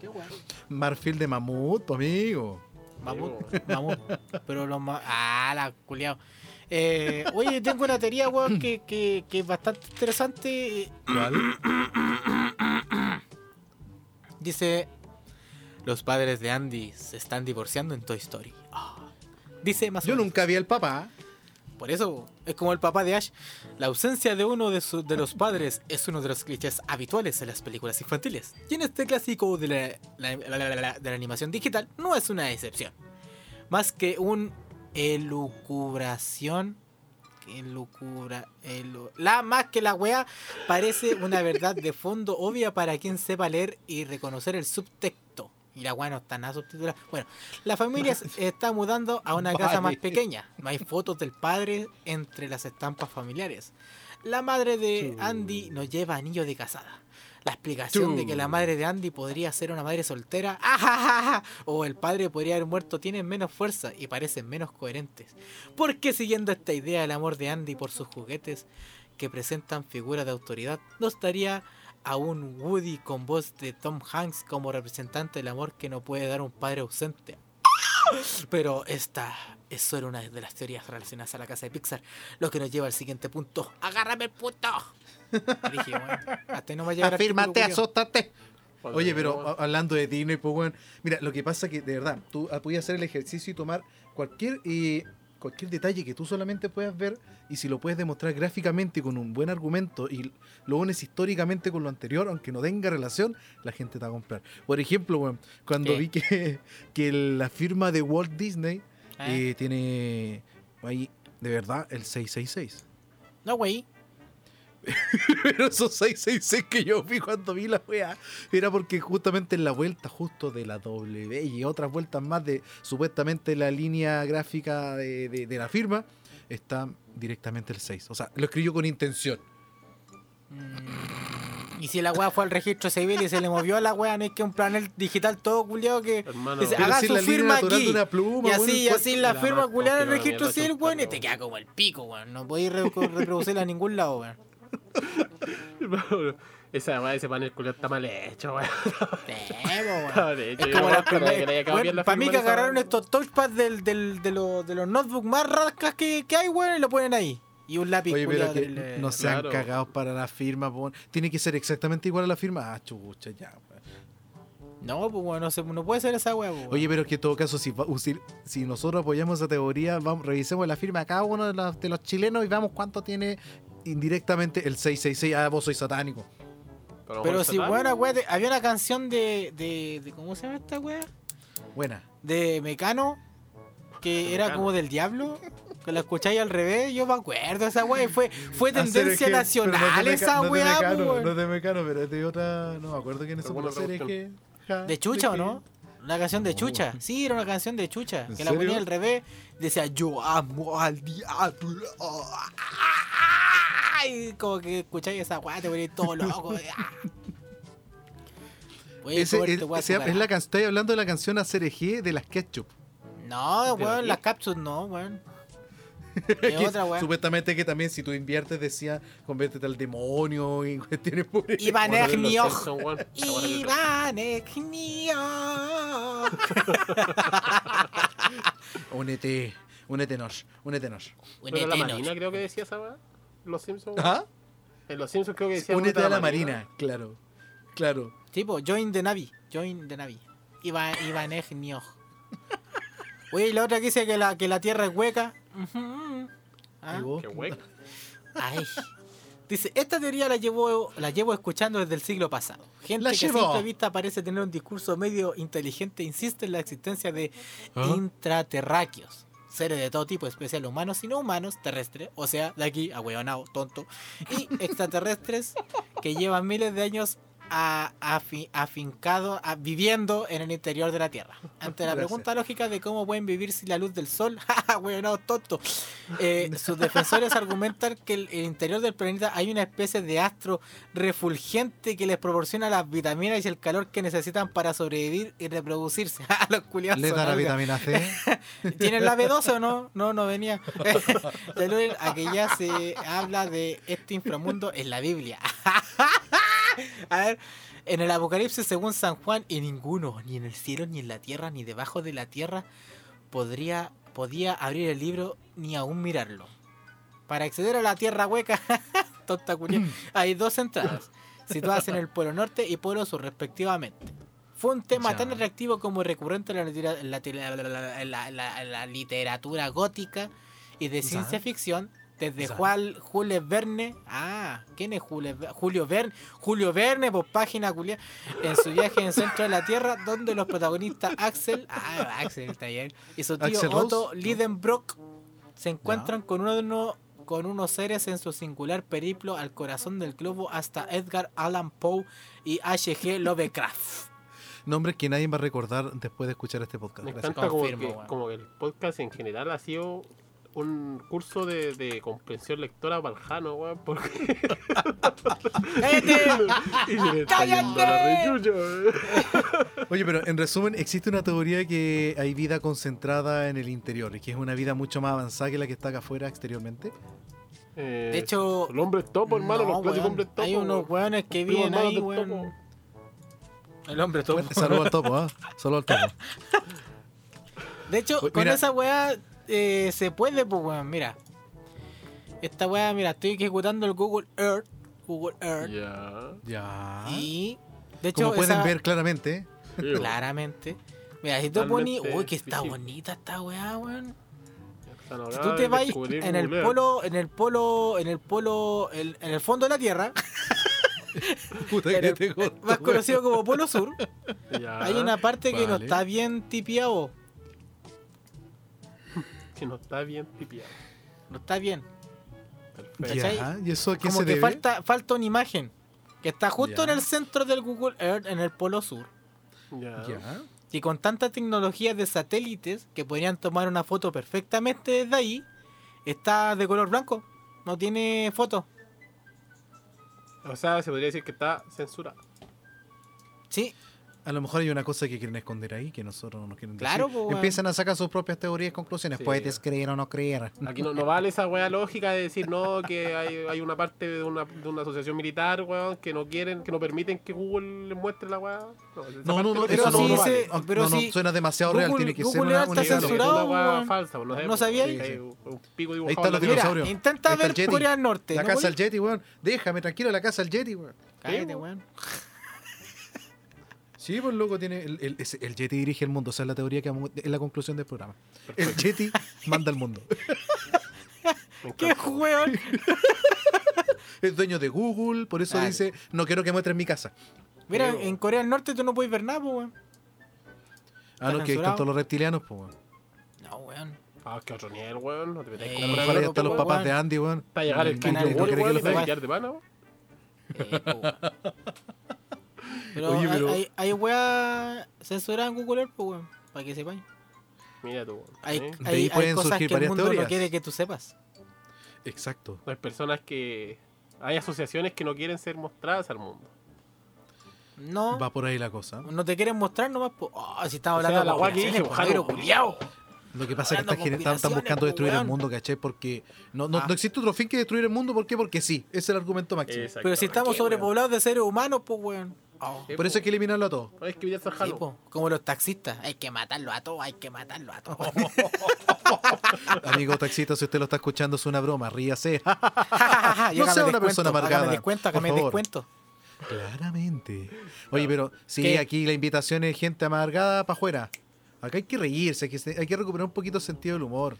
Qué weá. Marfil de mamut, amigo. Mamut, mamut. Pero los ma- Ah, la culiao. Eh, oye, tengo una teoría, weón, que, que, que es bastante interesante. ¿Cuál? Dice, los padres de Andy se están divorciando en Toy Story. Ah. Dice más o Yo menos. nunca vi al papá. Por eso es como el papá de Ash. La ausencia de uno de, su- de los padres es uno de los clichés habituales en las películas infantiles. Y en este clásico de la, de la animación digital no es una excepción. Más que un elucubración. Elucubra, elu- la más que la wea parece una verdad de fondo obvia para quien sepa leer y reconocer el subtexto. Y la wea no está nada subtitulada. Bueno, la familia se está mudando a una casa más pequeña. No hay fotos del padre entre las estampas familiares. La madre de. Andy nos lleva anillo de casada. La explicación de que la madre de Andy podría ser una madre soltera ¡ajajaja! o el padre podría haber muerto tienen menos fuerza y parecen menos coherentes. Porque siguiendo esta idea el amor de Andy por sus juguetes que presentan figuras de autoridad, nos daría a un Woody con voz de Tom Hanks como representante del amor que no puede dar un padre ausente. Pero esta es solo una de las teorías relacionadas a la casa de Pixar, lo que nos lleva al siguiente punto. ¡Agárrame el punto! Dije, bueno, hasta ahí no va a llegar Afírmate. Cuando Oye, pero hablando de Disney, pues bueno, mira, lo que pasa que de verdad, tú podías hacer el ejercicio y tomar cualquier eh, cualquier detalle que tú solamente puedas ver y si lo puedes demostrar gráficamente con un buen argumento y lo unes históricamente con lo anterior, aunque no tenga relación, la gente te va a comprar. Por ejemplo, bueno, cuando vi que, que la firma de Walt Disney ¿Eh? eh, tiene ahí de verdad el 666. No, güey. Pero esos 666 que yo vi cuando vi la wea era porque justamente en la vuelta justo de la W y otras vueltas más de supuestamente la línea gráfica de, de- de la firma está directamente el 6. O sea, lo escribió con intención. Mm, Y si la weá fue al registro civil y se le movió a la weá, no hay que un panel digital todo culiado que dice, haga si su firma aquí. de una pluma, y bueno, así, y encuentro- así la la firma culiada en el registro civil, weón, y te queda como el pico, weón. No podéis re- reproducirla a ningún lado, weón. Esa weá, ese panel culiao está mal hecho, weón. Para mí que agarraron estos touchpads del, del, de, los, de los notebooks más rascas que, que hay, weón, y lo ponen ahí. Y un lápiz Oye, pero que del, eh, no sean Claro. cagados para la firma. po. Tiene que ser exactamente igual a la firma. Ah, chucha, ya. weón. No, pues weón, no, se- no puede ser esa weá, pues. Oye, pero es que en todo caso, si, si nosotros apoyamos esa teoría, vamos, revisemos la firma de cada uno de los, de los chilenos y veamos cuánto tiene indirectamente el 666. Ah, vos sois satánico. Pero si, weón, acuérdate, había una canción de, de, de- ¿Cómo se llama esta weá? Buena. De Mecano, que De era Mecano. como del diablo. Que la escucháis al revés, yo me acuerdo esa weá. y Fue, fue tendencia Hacer nacional esa no weá, Mecano, pues. No es de Mecano, pero es de otra. No me acuerdo quién es bueno, serie que. ja, ¿De Chucha o no? Una canción de Chucha. Sí, era una canción de Chucha. ¿En Que la ponía al revés. Decía, yo amo al diablo. Y como que escucháis esa weá, te ponéis todo loco. ah. Voy a Ese- es, weá la estoy hablando de la canción ACRG de las Ketchup. No, ¿Pero weón, las capsules no, weón. Es Que otra weá. Supuestamente que también si tú inviertes decía conviértete al demonio y cuestiones por ahí. Iván Egnioch. Weón. Iván Egnioch. Únete, únetenos, únetenos. Pero la. Marina creo que decía esa weá. Los Simpsons. ¿Ah? En Los Simpsons creo que decía Únete a la marina, claro. Claro. Tipo, join the Navy. Join the Navy. Iván, Iván. Oye, y la otra que dice que la, que la tierra es hueca. ¿Ah? Qué hueco. Ay. Dice, esta teoría la llevo, la llevo escuchando desde el siglo pasado. Gente La que a simple vista parece tener un discurso medio inteligente insiste en la existencia de ¿Ah? intraterráqueos. Seres de todo tipo, especial humanos y no humanos, terrestres, o sea, de aquí, ahueonado, tonto, y extraterrestres que llevan miles de años a, afi- afincado, a- viviendo en el interior de la Tierra. Ante la Gracias. pregunta lógica de cómo pueden vivir sin la luz del sol, hueonado, tonto, eh, sus defensores argumentan que el, el interior del planeta hay una especie de astro refulgente que les proporciona las vitaminas y el calor que necesitan para sobrevivir y reproducirse. A los culiados ¿Le son da la vitamina C? ¿Tienen la B12 o no? No, no venía. De luego a que ya se habla de este inframundo en la Biblia. A ver, en el Apocalipsis, según San Juan, y ninguno, ni en el cielo, ni en la tierra, ni debajo de la tierra, podría, podía abrir el libro ni aún mirarlo. Para acceder a la Tierra hueca, tonta culia, hay dos entradas, situadas en el Polo Norte y Polo Sur, respectivamente. Fue un tema Ya. tan atractivo como recurrente en la, literatura gótica y de Ya. ciencia ficción, desde. Juan Jules Verne. Ah, ¿quién es Jules Julio Verne? Julio Verne, por página culia, en su viaje en el centro de la Tierra, donde los protagonistas Axel, ah, Axel está bien, y su tío Axel Otto Rose. Lidenbrock se encuentran con uno con unos seres en su singular periplo al corazón del globo hasta Edgar Allan Poe y H.G. Lovecraft. Nombres que nadie va a recordar después de escuchar este podcast. Me encanta como, que, como que el podcast en general ha sido un curso de, de comprensión lectora baljano, weón, porque ¡Cállate! y se le está yendo la ¡Cállate! rechucha, weón. Oye, pero en resumen, existe una teoría que hay vida concentrada en el interior y que es una vida mucho más avanzada que la que está acá afuera exteriormente. Eh, De hecho, el hombre es topo, hermano, no, los clásicos hombres topo. hay unos weones que viven ahí, weón. El hombre topo. Saludos al topo, ¿ah? Solo al topo. De hecho, Pues, con mira. esa weá eh, se puede, pues weón, mira. Esta weá, mira, estoy ejecutando el Google Earth. Google Earth. Ya. Ya. Y. De hecho, Como pueden esa- ver claramente, Sí, weón. claramente. Mira, si tú pones. Uy, que está bonita esta weá, weón. Si tú te vas en el polo, en el polo, en el polo, en el fondo de la Tierra, puta que el- te costó, más conocido como Polo Sur. Ya. hay una parte que no está bien tipiado. Que no está bien tipiado. No está bien. Ya, ¿y eso a qué Como se que debe? falta, falta una imagen. Que está justo Ya. en el centro del Google Earth, en el Polo Sur. Ya. Ya. Y con tanta tecnología de satélites que podrían tomar una foto perfectamente desde ahí, está de color blanco. No tiene foto. O sea, se podría decir que está censurado. Sí, A lo mejor hay una cosa que quieren esconder ahí que nosotros no nos quieren Claro, decir. po, weón. Empiezan a sacar sus propias teorías y conclusiones. Sí. Puedes creer o no creer. Aquí no, no vale esa wea lógica de decir no, que hay, hay una parte de una, de una asociación militar, weón, que no quieren, que no permiten que Google les muestre la weá. No, No, no, no, pero eso no, vale. pero suena demasiado real, Google- tiene que Google ser una, está censurado, una weá falsa, pues, no, ¿No sabemos. sabía? Sí, un- pico Ahí están los dinosaurios. Intenta ver. Corea del Norte. La ¿no, casa al Yeti, weón. Déjame tranquilo la casa al Yeti, weón. Cállate, weón. Sí, pues loco, tiene el, el, el Yeti dirige el mundo. Esa es la teoría que vamos- es la conclusión del programa. El Yeti manda el mundo. ¿Qué weón? Es dueño de Google, por eso Claro. dice, no quiero que muestren mi casa. Mira, weón. en Corea del Norte tú no puedes ver nada, po, weón. Ah, no, que están todos los reptilianos, pues, weón. No, weón. Ah, que otro nivel, weón. No te metas Eh, con ahí están los pues, papás weón. de Andy, weón. Está a llegar el canal quiere que weón, lo y te de pana, weón. Eh. Pero, Oye, pero- hay, hay, hay weá censurada en Google Earth, po, weón. Para que sepáis. Mira tú, weón. Hay pueden cosas surgir que el varias mundo teorías. no quiere que tú sepas. Exacto. Hay personas que. Hay asociaciones que no quieren ser mostradas al mundo. No. Va por ahí la cosa. No te quieren mostrar nomás, po. Oh, si estamos O sea, hablando la de weá que dije, negro culiao. Lo que pasa es que Hablando están, están- buscando destruir el mundo, ¿cachai? Porque no, no, Ah. no existe otro fin que destruir el mundo. ¿Por qué? Porque sí. Ese es el argumento máximo. Pero si estamos sobrepoblados de seres humanos, pues, weón. Oh. Sí, Por eso hay que eliminarlo a todos. Hay que Sí, como los taxistas. Hay que matarlo a todos, hay que matarlo a todos. Amigo taxista, si usted lo está escuchando, es una broma. Ríase. no sea una persona amargada, descuento, por hágame favor. descuento. Claramente. Oye, pero sí, ¿Qué? aquí la invitación es gente amargada para afuera. Acá hay que reírse, hay que, hay que recuperar un poquito el sentido del humor.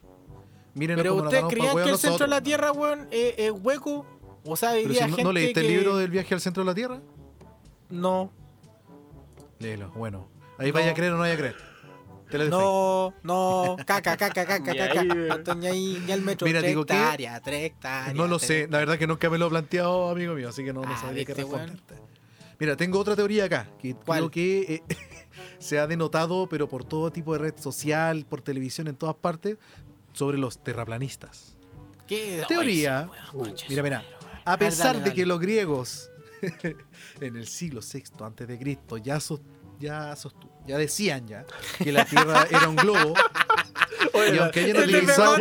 Miren Pero ustedes creían que el centro de la. Tierra, weón, es, es hueco. O sea, Pero diría si no, gente ¿no leíste que... el libro del viaje al centro de la Tierra? No, Léelo, bueno. Ahí No. vaya a creer o no vaya a creer. Te lo dejo ahí. no, no. Caca, caca, caca, Ni caca. ahí, ya el metro. Mira, tres digo, hectáreas, tres hectáreas. No lo sé, la verdad que nunca me lo he planteado, amigo mío, así que no, no Ah, sabría qué responderte. Mira, tengo otra teoría acá, que ¿Cuál? creo que eh, se ha denotado, pero por todo tipo de red social, por televisión, en todas partes, sobre los terraplanistas. ¿Qué? Teoría. Ay, sí, concha Mira, mira, a pesar dale, de dale. que los griegos en el siglo VI antes de Cristo ya sos- ya sostu- ya decían ya que la Tierra era un globo. Y aunque hayan el de utilizado.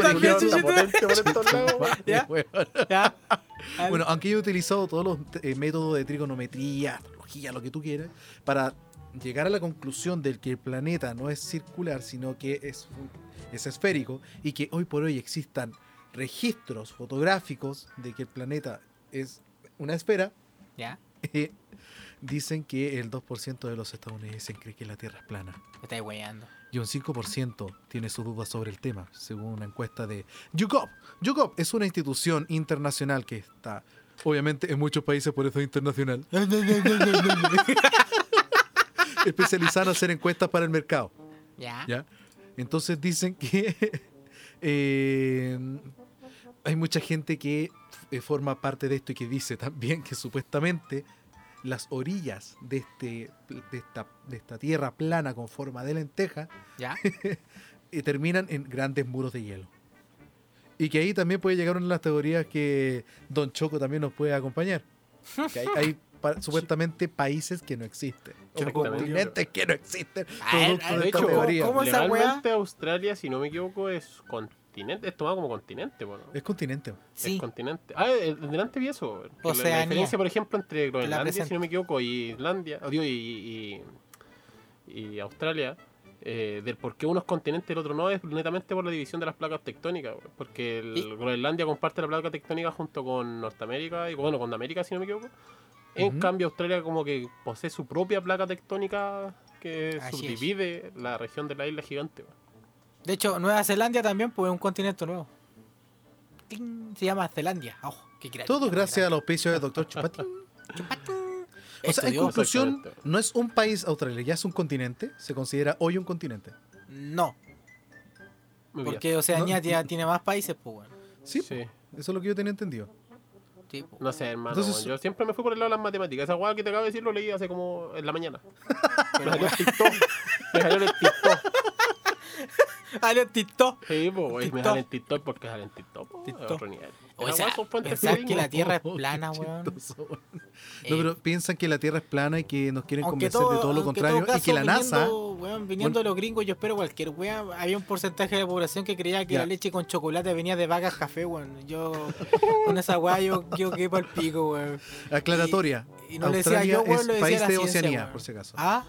Bueno, aunque haya utilizado todos los eh, métodos de trigonometría, astrología, lo que tú quieras, para llegar a la conclusión de que el planeta no es circular, sino que es, es esférico y que hoy por hoy existan registros fotográficos de que el planeta es una esfera, ¿Ya? eh, dicen que el 2% de los estadounidenses cree que la Tierra es plana. Me estáis weyando. Y un 5% tiene sus dudas sobre el tema, según una encuesta de YouGov. YouGov es una institución internacional que está, obviamente, en muchos países, por eso es internacional, especializada en hacer encuestas para el mercado. ¿Ya? ¿ya? Entonces dicen que eh, hay mucha gente que eh, forma parte de esto y que dice también que supuestamente las orillas de, este, de, esta, de esta tierra plana con forma de lenteja ¿Ya? eh, terminan en grandes muros de hielo. Y que ahí también puede llegar una de las teorías que Don Choco también nos puede acompañar. Que hay, hay pa- supuestamente países que no existen. O continentes que no existen. A ver, producto a ver, de hecho, teoría. ¿cómo esa Australia, si no me equivoco, es continente, es tomado como continente, bueno. Es continente. Sí. Es continente. Ah, eh, delante vi eso. la- diferencia, por ejemplo, entre Groenlandia, si no me equivoco, y Islandia, oh, y, y, y Australia, eh, del por qué uno es continente y el otro no, es netamente por la división de las placas tectónicas. Porque el Y- Groenlandia comparte la placa tectónica junto con Norteamérica y, bueno, con América, si no me equivoco. En cambio, Australia como que posee su propia placa tectónica que Así es. subdivide la región de la isla gigante. De hecho, Nueva Zelanda también pues, es un continente nuevo. Ting, Se llama Zelandia. Oh, qué. Todo gracias al auspicio del doctor Chupatín. O sea, en Estudió. conclusión, no es un país Australia, ya es un continente. Se considera hoy un continente. No, porque Oceanía No. tiene, tiene más países, pues bueno. Sí, Sí. eso es lo que yo tenía entendido. Sí, po. No sé, hermano. Entonces- yo siempre me fui por el lado de las matemáticas. Esa guada que te acabo de decir lo leí hace como en la mañana. Pero, Me salió en TikTok. Me salió el TikTok. Ale, Tito. Sí, pues, güey, me TikTok. sale en TikTok porque sale en TikTok. po, es TikTok. otro nivel. O sea, pensar que la Tierra es Oh, qué plana, weón. chistoso. No, Eh, pero piensan que la Tierra es plana y que nos quieren aunque convencer de todo lo contrario. todo y que la caso, NASA. Viniendo, weón, viniendo Bueno. los gringos, yo espero cualquier weón. Había un porcentaje de la población que creía que Ya. la leche con chocolate venía de vacas café, weón. Yo, con esa weá, yo, yo quedé pa'l pico, weón. Aclaratoria. Y no le decía Australia yo, weón, es lo decía país la de ciencia, Oceanía, weón. por si acaso. Ah,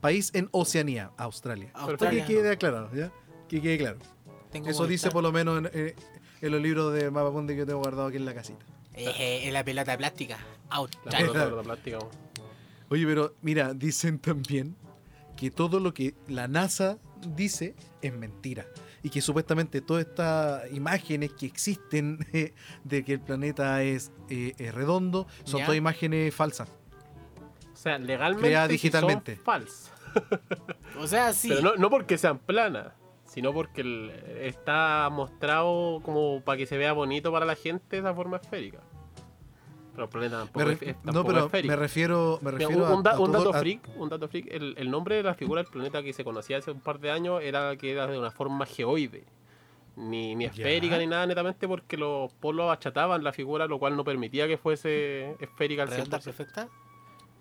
País en Oceanía, Australia. Australia. Que quede aclarado, ¿ya? Que quede claro. tengo Eso dice por lo menos en, eh, en los libros de Mapapunde que yo tengo guardado aquí en la casita. Eh, en la pelota plástica. La Australia. pelota de plástica. Oye, pero mira, dicen también que todo lo que la NASA dice es mentira. Y que supuestamente todas estas imágenes que existen eh, de que el planeta es, eh, es redondo son Ya. todas imágenes falsas. O sea, legalmente Creada sí digitalmente. son falsas. O sea, sí. Pero no, no porque sean planas, sino porque el- está mostrado como para que se vea bonito para la gente esa forma esférica. Pero el planeta tampoco, Me es, es- no, tampoco pero es esférico. me refiero, me Mira, refiero un, un da- a, a un todo- dato a- freak, un dato freak, el, el nombre de la figura del planeta que se conocía hace un par de años era que era de una forma geoide. Ni, ni esférica Ya. ni nada, netamente porque los polos achataban la figura, lo cual no permitía que fuese esférica al Redonda 100%. perfecta.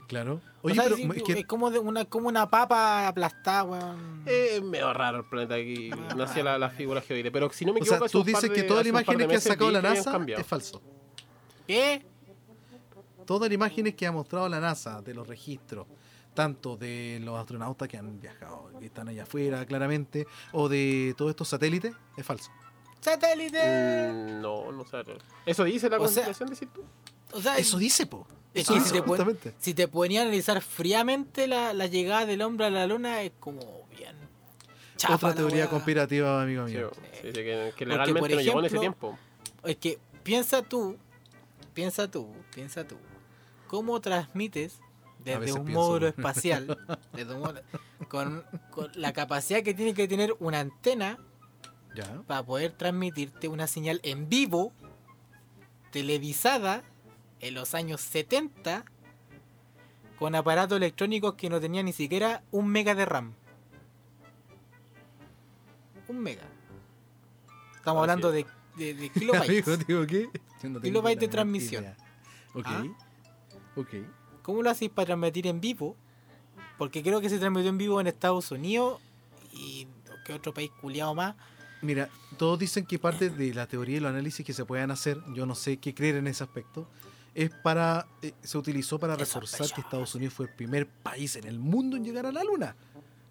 Claro. O Oye, sea, pero es que- es como, de una, como una papa aplastada, weón. Es medio raro el planeta aquí, Ah, nacía la, la figura geoide. Pero si no me o sea, equivoco, tú dices que de- todas las imágenes que ha sacado la NASA es falso. ¿Qué? Todas las imágenes que ha mostrado la NASA de los registros, tanto de los astronautas que han viajado, que están allá afuera claramente, o de todos estos satélites, es falso. ¡Satélite! Mm, no, no sé. Eso dice la constitución, decís tú. O sea, Eso dice, po. Es Eso que dice si te, pon- justamente. si te ponía a analizar fríamente la, la llegada del hombre a la luna, es como bien. chafa Otra teoría conspirativa, amigo mío. sí, sí, que, que por no llegó en ese tiempo. Es que piensa tú, piensa tú, piensa tú, ¿cómo transmites desde un pienso. módulo espacial, desde un módulo- con, con la capacidad que tiene que tener una antena Ya. para poder transmitirte una señal en vivo, televisada, en los años 70, con aparatos electrónicos que no tenían ni siquiera un mega de RAM. Un mega. Estamos Así hablando de, de, de kilobytes. Amigo, ¿qué? No de transmisión. idea. Ok. ¿Ah? Ok. ¿Cómo lo hacéis para transmitir en vivo? Porque creo que se transmitió en vivo en Estados Unidos y que otro país culiado más. Mira, todos dicen que parte de la teoría y los análisis que se puedan hacer, yo no sé qué creer en ese aspecto, es para, eh, se utilizó para reforzar que. Estados Unidos fue el primer país en el mundo en llegar a la luna.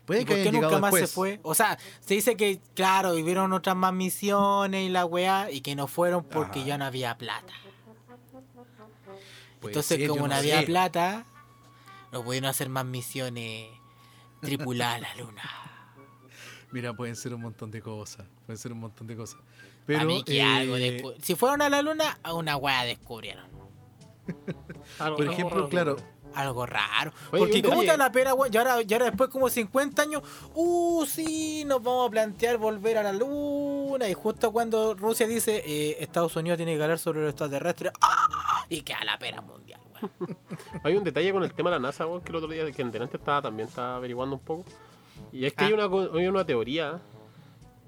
Puede ¿Y que por qué nunca más se después. fue? O sea, se dice que, claro, vivieron otras más misiones y la weá, y que no fueron porque Ajá. ya no había plata. Entonces, como no no había sé. plata, no pudieron hacer más misiones tripuladas a la luna. Mira, pueden ser un montón de cosas. Pueden ser un montón de cosas. Pero, a mí que algo eh, descu- Si fueron a la luna, a una weá descubrieron. Algo- por ejemplo, raro. claro, Algo raro. Oye, Porque ¿cómo te la pena, weón? Y ahora, y ahora después como 50 años, uh, sí, nos vamos a plantear volver a la luna. Y justo cuando Rusia dice, eh, Estados Unidos tiene que hablar sobre los extraterrestres, ¡ah! y queda la pena mundial. Hay un detalle con el tema de la NASA, que el otro día, que en delante estaba también estaba averiguando un poco. Y es que Ah. hay, una, co- hay una teoría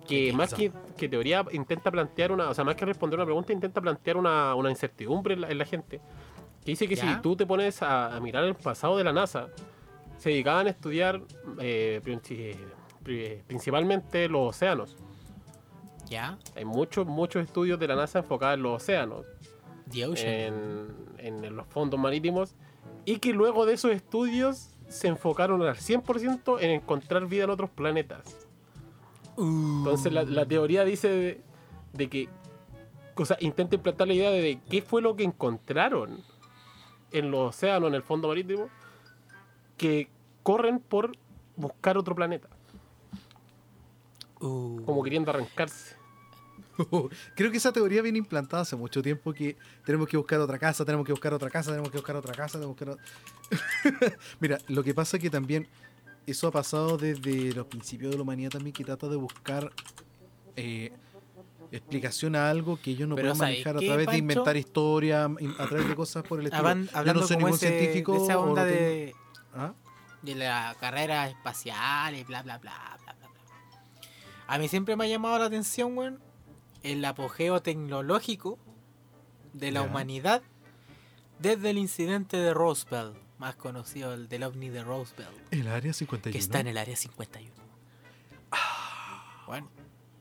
que ¿Qué más que, que teoría intenta plantear una, o sea, más que responder una pregunta, intenta plantear una, una incertidumbre en la, en la gente. Que dice que ¿Ya? si tú te pones a, a mirar el pasado de la NASA, se dedicaban a estudiar eh, princi- pri- principalmente los océanos. ¿Ya? Hay muchos, muchos estudios de la NASA enfocados en los océanos. The Ocean. en, en los fondos marítimos y que luego de esos estudios se enfocaron al 100% en encontrar vida en otros planetas. Entonces la, la teoría dice de, de que, o sea, intenta implantar la idea de qué fue lo que encontraron en los océanos, en el fondo marítimo, que corren por buscar otro planeta, Uh. como queriendo arrancarse. creo que esa teoría viene implantada hace mucho tiempo que tenemos que buscar otra casa, tenemos que buscar otra casa, tenemos que buscar otra casa, tenemos que buscar... o- Mira, lo que pasa es que también eso ha pasado desde los principios de la humanidad también que trata de buscar eh, explicación a algo que ellos no Pero ¿sabes manejar a qué, través de inventar historia, in- a través de cosas por el estilo. Haban- Yo no soy ningún ese- científico. de esa onda de, ¿Ah? de la carrera espacial y bla bla bla bla bla bla. A mí siempre me ha llamado la atención, weón, el apogeo tecnológico de la humanidad desde el incidente de Roswell, más conocido el del ovni de Roswell, El área 51. que está en el área 51. Bueno,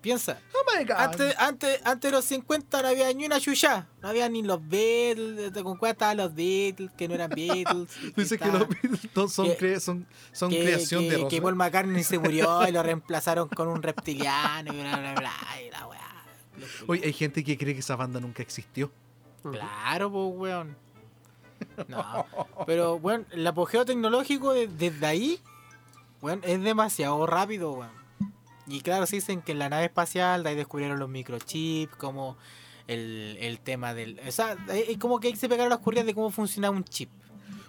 piensa, Oh my God. antes, antes, antes de los 50 no había ni una chucha, no había ni los Beatles, con cuál estaban los Beatles, que no eran Beatles. Dice que los Beatles son, que- cre- son, son que, creación que- de que. Paul McCartney se murió y lo reemplazaron con un reptiliano y bla bla bla y la weá. Oye, hay gente que cree que esa banda nunca existió. Claro, pues weón. No. Pero weón, el apogeo tecnológico de- desde ahí, weón, es demasiado rápido, weón. Y claro, se dicen que en la nave espacial de ahí descubrieron los microchips, como el, el tema del. O sea, es como que ahí se pegaron las curridas de cómo funciona un chip.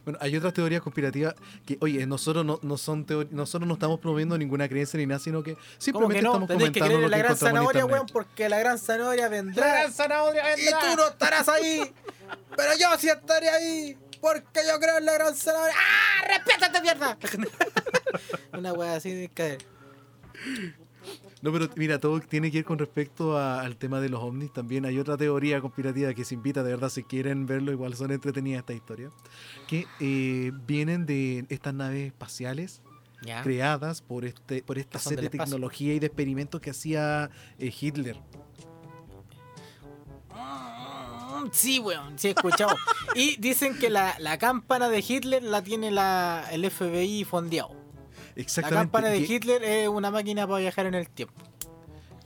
Bueno, hay otras teorías conspirativas que, oye, nosotros no, no son nosotros no estamos promoviendo ninguna creencia ni nada, sino que ¿Cómo simplemente que no? estamos que comentando creer lo en la que gran en zanahoria, internet. weón, porque la gran zanahoria vendrá. zanahoria Y tú no estarás ahí. Pero yo sí estaré ahí. Porque yo creo en la gran zanahoria. ¡Ah! ¡Respétate, mierda! Una wea así de caer. No, pero mira, todo tiene que ir con respecto a- al tema de los ovnis. También hay otra teoría conspirativa que se invita, de verdad, si quieren verlo, igual son entretenidas esta historia. Que eh, vienen de estas naves espaciales Ya. creadas por este por esta del de tecnología y de experimentos que hacía eh, Hitler. Sí, weón, sí he escuchado. y dicen que la, la cámpana de Hitler la tiene la, el FBI fondeado. La Exactamente. cámpana de que- Hitler es una máquina para viajar en el tiempo.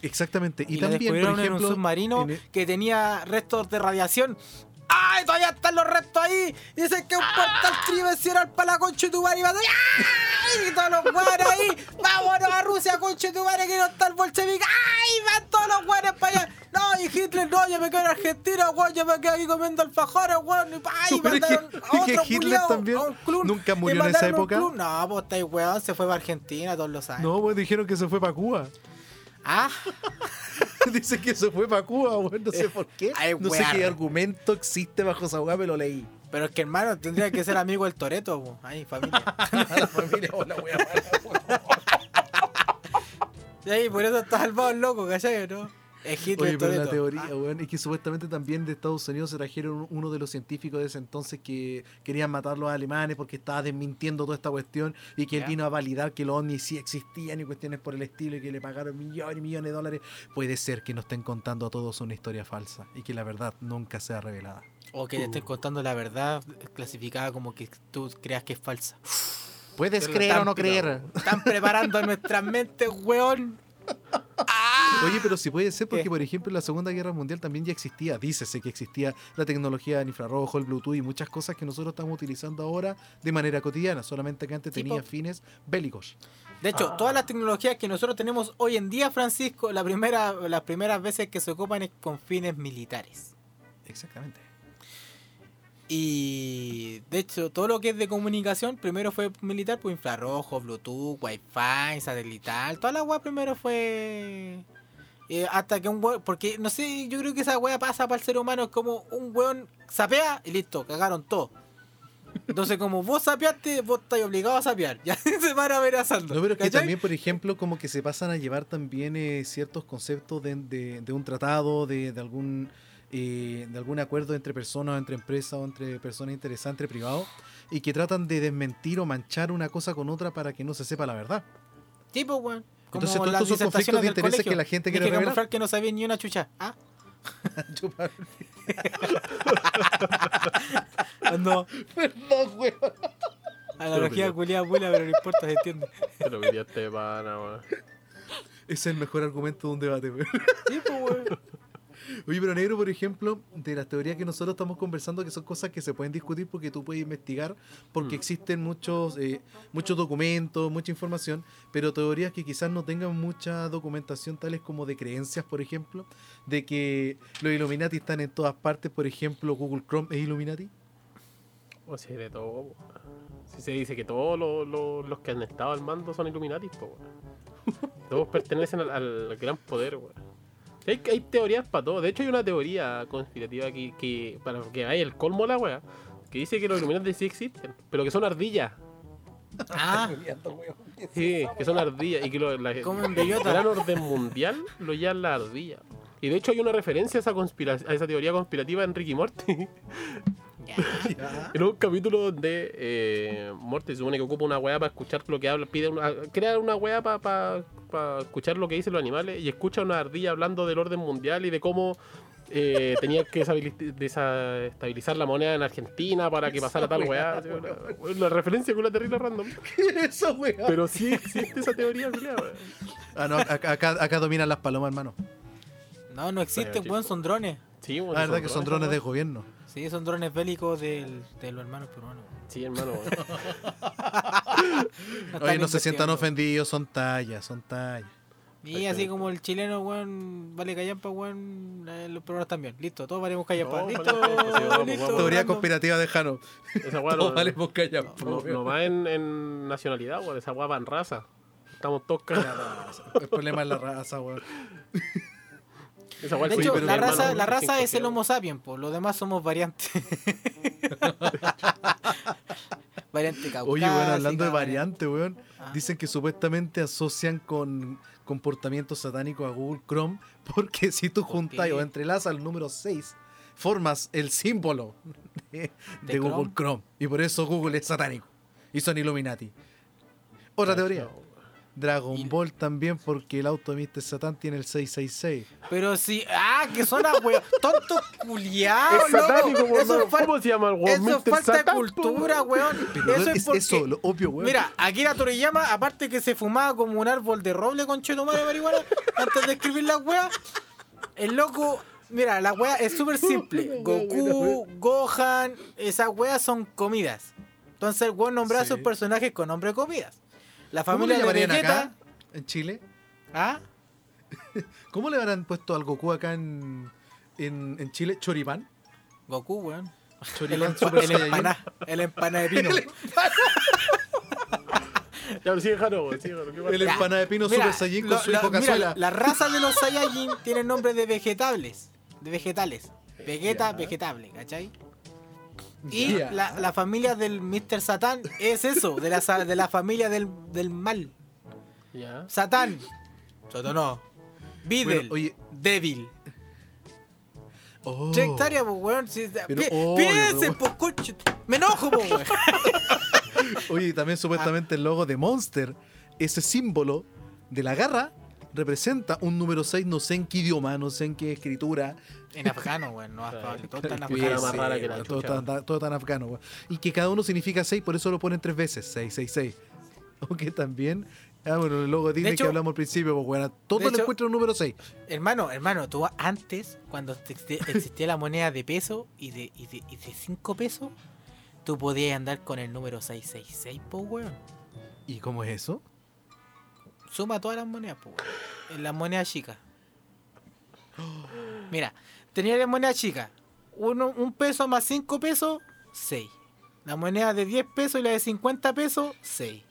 exactamente. Y, Y, la también, por ejemplo, en un submarino en el- que tenía restos de radiación. ¡Ay, todavía están los restos ahí! Y dicen que un portal tridimensional para la concha de tu madre y va a ¡Ay! Y todos los weones ahí. ¡Vámonos a Rusia, concha de tu madre, que no está el bolchevique! ¡Ay! ¡Van todos los weones para allá! No, y Hitler, no, yo me quedo en Argentina, weón, yo me quedo aquí comiendo alfajores, weón. Y, es que- mandaron a que otro Hitler culiao, también a un club, nunca y murió en esa época. club. No, pues está ahí, weón, se fue para Argentina, todos lo saben. No, pues dijeron que se fue para Cuba. Ah, Dice que se fue para Cuba, weón, no sé por qué. Ay, no sé qué argumento existe bajo esa weá, me lo leí. pero es que hermano, tendría que ser amigo del Toreto, po. Ay, familia. la familia o la weá. Y ahí, por eso está salvado el loco, ¿cachai? ¿No? Es Hitler Oye, pero la teoría, Ah, weón, es que supuestamente también de Estados Unidos se trajeron uno de los científicos de ese entonces que querían matar a los alemanes porque estaba desmintiendo toda esta cuestión y que él Ya. vino a validar que los ovnis sí existían y cuestiones por el estilo y que le pagaron millones y millones de dólares. Puede ser que nos estén contando a todos una historia falsa y que la verdad nunca sea revelada. O que te estén contando la verdad clasificada como que tú creas que es falsa. Puedes Es la creer o no creer. Están preparando nuestras mentes, weón. Oye, pero si puede ser porque, ¿Qué? por ejemplo, en la Segunda Guerra Mundial también ya existía, dícese que existía la tecnología en infrarrojo, el Bluetooth y muchas cosas que nosotros estamos utilizando ahora de manera cotidiana, solamente que antes tenía fines bélicos. De hecho, Ah. todas las tecnologías que nosotros tenemos hoy en día, Francisco, la primera, las primeras veces que se ocupan es con fines militares. Exactamente. Y de hecho, todo lo que es de comunicación, primero fue militar, pues infrarrojo, Bluetooth, Wi-Fi, satelital, toda la weá primero fue. eh, hasta que un weón. Porque no sé, yo creo que esa weá pasa para el ser humano, es como un weón sapea y listo, cagaron todo. Entonces, como vos sapeaste, vos estás obligado a sapear. Ya se van amenazando. No, pero es que ¿cachai? también, por ejemplo, como que se pasan a llevar también eh, ciertos conceptos de, de- de un tratado, de, de algún eh, de algún acuerdo entre personas, entre empresas o entre personas interesadas, entre privados, y que tratan de desmentir o manchar una cosa con otra para que no se sepa la verdad. Tipo, weón. Como Entonces, todos son conflictos de intereses que la gente quiere revelar. camuflar que no sabía ni una chucha. ¿Ah? Chupar. No. Perdón, weón. Analogía culiada abuela, pero no importa, se entiende. Pero que ya te pana, weón. Ese es el mejor argumento de un debate, weón. Sí, pues, weón. Oye, pero negro, por ejemplo, de las teorías que nosotros estamos conversando, que son cosas que se pueden discutir porque tú puedes investigar, porque Mm. existen muchos, eh, muchos documentos, mucha información, pero teorías que quizás no tengan mucha documentación, tales como de creencias, por ejemplo, de que los Illuminati están en todas partes, por ejemplo, Google Chrome es Illuminati. O sea, de todo. Si se dice que todos los, los- los que han estado al mando son Illuminati, pues. Todos pertenecen al, al gran poder, weón. Hay, hay teorías para todo. De hecho, hay una teoría conspirativa que, que para que hay el colmo de la wea, que dice que los Illuminati sí existen, pero que son ardillas. Ah, Sí, que son ardillas y que lo, la, Comen el gran orden mundial lo llaman la ardilla. Y de hecho hay una referencia a esa, conspira- a esa teoría conspirativa en Ricky Morty. En un capítulo donde eh, Morty se supone que ocupa una weá para escuchar lo que habla, pide una, crea una weá para escuchar lo que dicen los animales y escucha a una ardilla hablando del orden mundial y de cómo eh, tenía que desestabilizar la moneda en Argentina para que pasara tal weá. Una referencia con una terrible random. Esa weá. Pero sí existe esa teoría, weá. Ah, no, acá, acá, acá dominan las palomas, hermano. No, no existen, weón, son drones. Sí, bueno, La verdad que son drones de gobierno. Sí, son drones bélicos del, de los hermanos peruanos. Sí, hermano. weón. No Oye, no se sientan ofendidos, son tallas, son tallas. Y así como el chileno, weón, vale callampa, weón, eh, los peruanos también. Listo, todos valemos callampa. No, Listo, vale callampa, listo. Teoría conspirativa de Jano. Esa weá Todos no, valemos callar. no, no va en, en nacionalidad, weón. Esa weá va en raza. Estamos todos cagados. El problema es la raza, weón. Esa De hecho, la raza, la raza es el. Homo sapiens, pues los demás somos variantes. Variante caucásica. Oye, weón, hablando de variante- weón. Ah. Dicen que supuestamente asocian con comportamientos satánicos a Google Chrome porque si tú ¿Por juntas o entrelazas el número 6, formas el símbolo de, de Google Chrome. Y por eso Google es satánico. Y son Illuminati. Otra teoría. Dragon Y- Ball también porque el auto de Mr. Satan tiene el 666. Pero sí, ah, que son a weón. Tontos culiados, Es satánico. Eso weón. es, fal- ¿Cómo se llama el weón? eso es falta de cultura, weón. Pero Eso es, es porque... eso, lo obvio, weón. Mira, Akira Toriyama, aparte que se fumaba como un árbol de roble con chetumare de marihuana antes de escribir la weá, el loco, mira, la weá es súper simple. Goku, Gohan, esas weas son comidas. Entonces el weón nombraba a sus personajes con nombre de comidas. La ¿Cómo le familia de Vegeta. acá en Chile? ¿Ah? ¿Cómo le habrán puesto al Goku acá en, en, en Chile? ¿Choripán? Goku, weón. El, ¿Choripán empa- Super el empaná, el empaná de pino. Ya, pero sigue Jaro, weón, sigue Jaro, ¿qué pasa? El Ya, empanada de pino mira, Super Saiyajin con lo- su la- hijo cazuela. la raza de los Saiyajin tiene nombre de vegetables. De vegetales. Vegeta, Ya. vegetable, ¿cachai? Y la, la familia del Mr. Satán es eso, de la, de la familia del, del mal. Ya. Satán. Satanás. Videl. Bueno, oye. Débil. Oh. Che, hectárea, po, weón. Si- Pero, piensen, pero- po, coche. Me enojo, po, weón. Oye, y también supuestamente el logo de Monster, ese símbolo de la garra, representa un número 6, no sé en qué idioma, no sé en qué escritura. En afgano, weón. No, todo está en Sí, afgano. todo, tan, todo tan afgano. weón. Y que cada uno significa 6, por eso lo ponen tres veces. 6, 6, 6. o que también. Ah, bueno, el logo Disney hecho- que hablamos al principio, pues bueno, todo de lo hecho- encuentro en número 6. Hermano, hermano, tú antes, cuando existía la moneda de peso y de, y de, y de 5 pesos, tú podías andar con el número 666, po, weón. ¿Y cómo es eso? Suma todas las monedas, weón. En las monedas chicas. Mira, tenía la moneda chica. Uno, un peso más 5 pesos, 6. La moneda de 10 pesos y la de 50 pesos, 6.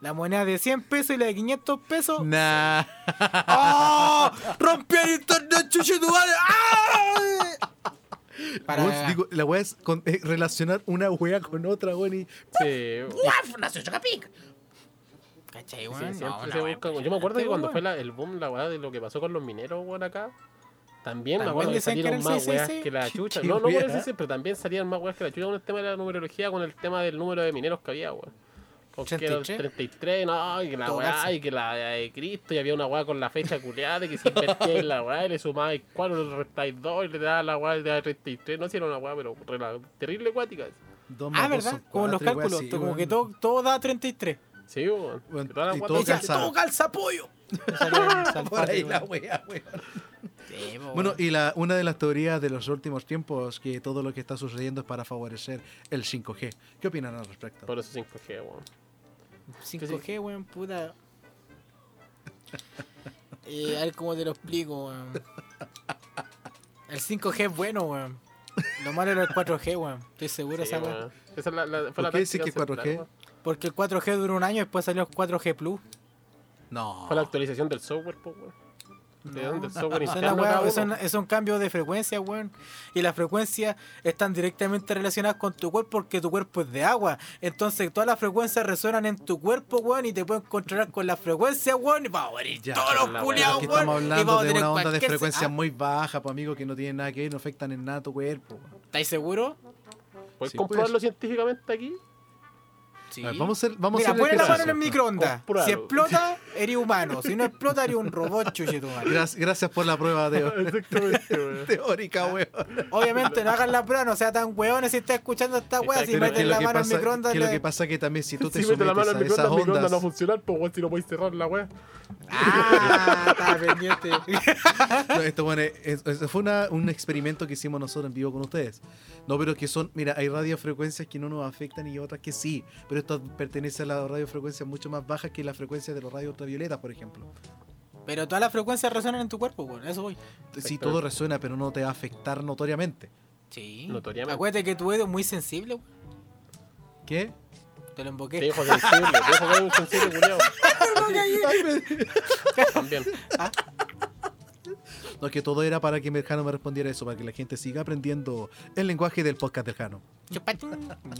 La moneda de 100 pesos y la de 500 pesos, Nah. ¡Oh! ¡Rompí el internet, chuchetumare! ¡Ah! Para... Vos, digo, la weá es con- eh, relacionar una wea con otra, weón. Y Sí, ¡Guaf! Nació Chocapic. ¿Cachai, sí, weón? siempre No, se busca- Yo me acuerdo que cuando fue la- el boom, la weá de lo que pasó con los mineros, weón, acá. También me También acuerdo que salieron el más weas 666. que la ¿Qué- chucha. No, no por eso siempre, también salían más weas que la chucha con el tema de la numerología, con el tema del número de mineros que había, weón. Porque era el 33. 33, no, y que la weá, y que la de Cristo, y había una weá con la fecha culiada, que si invertía en la weá, y le sumáis 4, le restáis 2, y le daba la weá de 33, no si era una weá, pero terrible cuática. Ah, ¿verdad? Como los y cálculos. así, como que todo, todo da 33. Sí, weón. La y weá todo te- Decía, calza. todo calza pollo. Por ahí la wea, weón. Bueno, y la, una de las teorías de los últimos tiempos que todo lo que está sucediendo es para favorecer el 5G. ¿Qué opinan al respecto? Por eso 5G, weón. 5G, weón, puta. Eh, a ver cómo te lo explico, weón. El 5G es bueno, weón. Lo malo era el 4G, weón. Estoy seguro Sí, esa weón. Esa es la, la, fue ¿Por la qué que ancestral, 4G? weón. Porque el 4G duró un año y después salió el 4G Plus. No. Fue la actualización del software, pues, weón. De dónde el software interno es- un cambio de frecuencia, weón. Y las frecuencias están directamente relacionadas con tu cuerpo porque tu cuerpo es de agua. Entonces todas las frecuencias resuenan en tu cuerpo, weón, y te pueden controlar con las frecuencias, weón. Y vamos a morir Ya, todos los culiados, weón. estamos y hablando vamos a de tener una onda de frecuencia Ah, muy baja, pues amigo, que no tiene nada que ver, no afectan en nada tu cuerpo. weón. ¿Estáis seguros? ¿Puedes Sí, comprobarlo pues. científicamente aquí? Sí. A ver, vamos a hacer, vamos Mira, a hacer pon el la mano en el microondas. Si explota, eres humano. Si no explota, eres un robot, chuchetumare. Gracias, gracias por la prueba de, Exactamente, weón. teórica, weón. Obviamente no hagan la prueba, no sea tan weones si estás escuchando esta weá. Si meten la mano en pasa, el microondas, que lo que pasa que también si tú te Si metes la mano en a el esas microondas, el microondas no va a funcionar, pues, weón, si no podéis cerrar la weá. Ah, estaba pendiente. No, esto bueno, es- es- fue una- un experimento que hicimos nosotros en vivo con ustedes. No, pero que son, mira, hay radiofrecuencias que no nos afectan y otras que sí, pero esto pertenece a las radiofrecuencias mucho más bajas que las frecuencias de los radios ultravioletas, por ejemplo. Pero todas las frecuencias resuenan en tu cuerpo, weón. Eso voy. Sí, todo resuena, pero no te va a afectar notoriamente. Sí. Notoriamente. Acuérdate que tu dedo es muy sensible, weón. ¿Qué? Te lo Te emboqué. dijo sensible, te dijo que un sensible culiao. También. No, es que todo era para que el Jano me respondiera eso, para que la gente siga aprendiendo el lenguaje del podcast del Jano.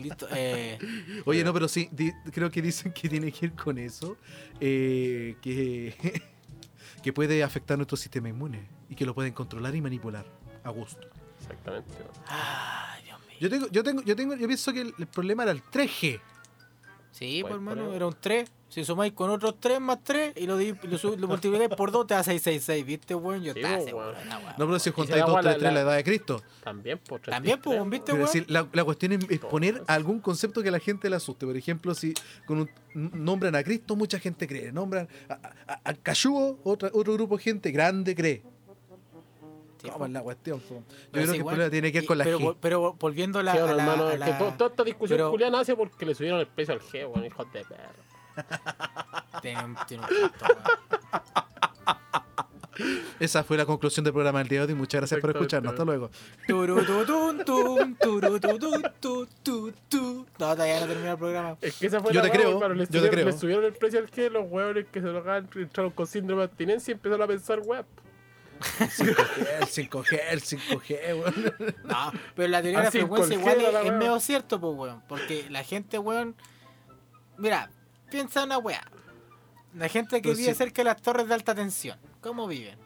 Listo. Eh, Oye, no, pero sí, di- creo que dicen que tiene que ir con eso, eh, que, que puede afectar nuestro sistema inmune y que lo pueden controlar y manipular a gusto. Exactamente. ay, Dios mío. Yo tengo, yo tengo, yo tengo, yo pienso que el, el problema era el 3G. Sí, pues ¿Cuál, hermano, era un 3. Si sumáis con otros 3 más 3 y lo, di- lo, lo multiplicáis por 2, te da 666, ¿viste, weón? Yo Sí, estaba seguro. No, pero si juntáis se da 2, 3, la- 3, la edad de Cristo. También, por También, pues, ¿viste, weón? decir, la, la cuestión es, es poner algún concepto que a la gente le asuste. Por ejemplo, si con un, nombran a Cristo, mucha gente cree. Nombran a, a, a Cayúo, otra, otro grupo de gente grande cree. Sí, ¿Cómo es la cuestión? Yo Pero creo sí, que el problema tiene que ver con la pero, G. pero volviendo a la. Sí, a bueno, la- hermano, a la- que to- toda esta discusión pero- culiana nace porque le subieron el precio al G, weón, hijos de perro. Tiene un, tiene un punto. Esa fue la conclusión del programa del día de hoy. Muchas gracias por escucharnos. Hasta luego. No, todavía no termina el programa. Es que esa fue Yo la te creo, le yo te subieron, creo. le subieron el precio al G, los hueones que se lo hagan entraron con síndrome de abstinencia y empezaron a pensar, weón. El 5G, el 5G, weón. No, pero la teoría de la frecuencia igual es, es medio cierto, pues, weón. Porque la gente, weón. Mira, piensa una weá. La gente que vive sí. cerca de las torres de alta tensión. ¿Cómo viven?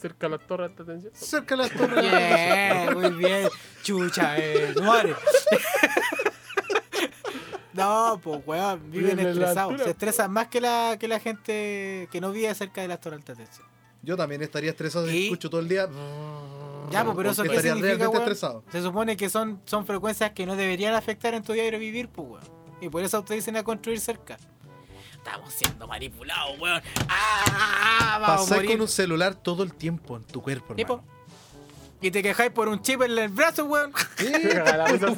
Cerca de las torres de atención. Cerca de las torres. Bien, muy bien. Chucha, eh, madre. No, pues weón, viven estresados. Se estresan más que la, que la gente que no vive cerca de las torres de alta tensión. Yo también estaría estresado si Y- escucho todo el día. Ya, pues, pero eso qué significa, realmente weón? estresado. Se supone que son, son frecuencias que no deberían afectar en tu diario vivir, pues, weón. Y por eso ustedes dicen a construir cerca. estamos siendo manipulados, weón. ¡Ah! Vamos a Pasáis morir. con un celular todo el tiempo en tu cuerpo, Sí, po. hermano. Y te quejáis por un chip en el brazo, weón.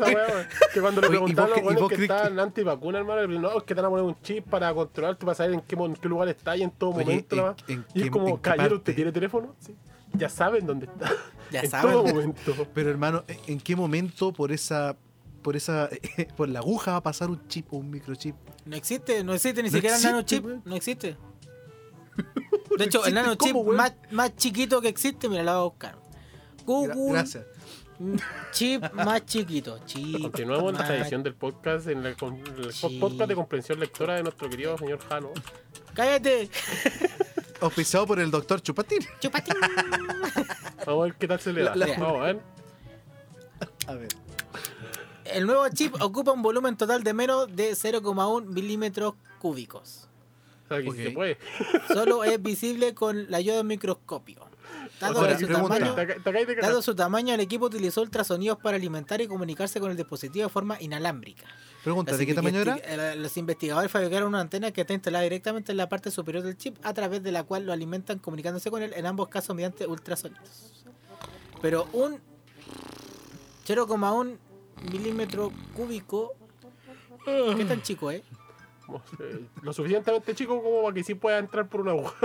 Weón. Que cuando le Oye, ¿y preguntaban a vos los weones que estaban antivacuna, hermano, no, es que te van a poner un chip para controlarte, para saber en qué, en qué lugar está y en todo Oye, momento. ¿en- en y es como, caballero, ¿usted tiene teléfono? Sí. Ya saben dónde está. Ya en saben. todo momento. Pero hermano, ¿en qué momento por esa por esa por la aguja va a pasar un chip o un microchip? No existe, no existe ni No siquiera el nanochip. weón. No existe. De hecho, el nanochip más, más chiquito que existe, mira, lo voy a buscar. Gra- Google Gracias. chip más chiquito. Chip Continuamos en la más- tradición del podcast, en el, podcast de comprensión lectora de nuestro querido señor Jano. ¡Cállate! Auspiciado por el doctor Chupatín. Chupatín. Vamos a ver qué tal se le da. La- la- Vamos a ver. A ver. El nuevo chip ocupa un volumen total de menos de 0,1 milímetros cúbicos. O sea, que Ok. si se puede. Solo es visible con la ayuda de un microscopio. Dado, su tamaño, dado su tamaño, el equipo utilizó ultrasonidos para alimentar y comunicarse con el dispositivo de forma inalámbrica. Pregunta, ¿de qué tamaño era? eh, Los investigadores fabricaron una antena que está instalada directamente en la parte superior del chip, a través de la cual lo alimentan comunicándose con él, en ambos casos mediante ultrasonidos. Pero un 0,1 milímetro cúbico, ¿qué tan chico es? Eh, Lo suficientemente chico como para que sí pueda entrar por una aguja.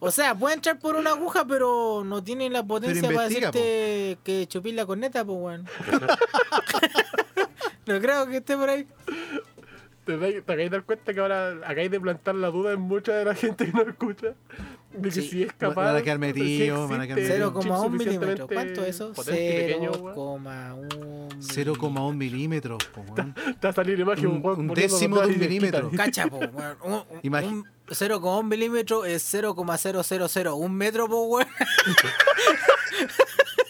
O sea, puede entrar por una aguja, pero no tiene la potencia para decirte que chupís la corneta, pues, weón. no creo que esté por ahí. ¿Te, dais- te acabáis de dar cuenta que ahora acabáis de plantar la duda en mucha de la gente que nos escucha? De que Sí. si es capaz. Van a quedar si metidos, van a quedar existe metidos. un chip 0,1 milímetro. suficientemente ¿Cuánto es eso? potente y pequeño, weón. 0,1 0,1 milímetros. po, weón. Te va a salir imagen Un- un poniendo décimo de un milímetro. Cacha, po, weón. Un- un- Imagi- un 0,1 milímetro es 0,001 metro, po, weón.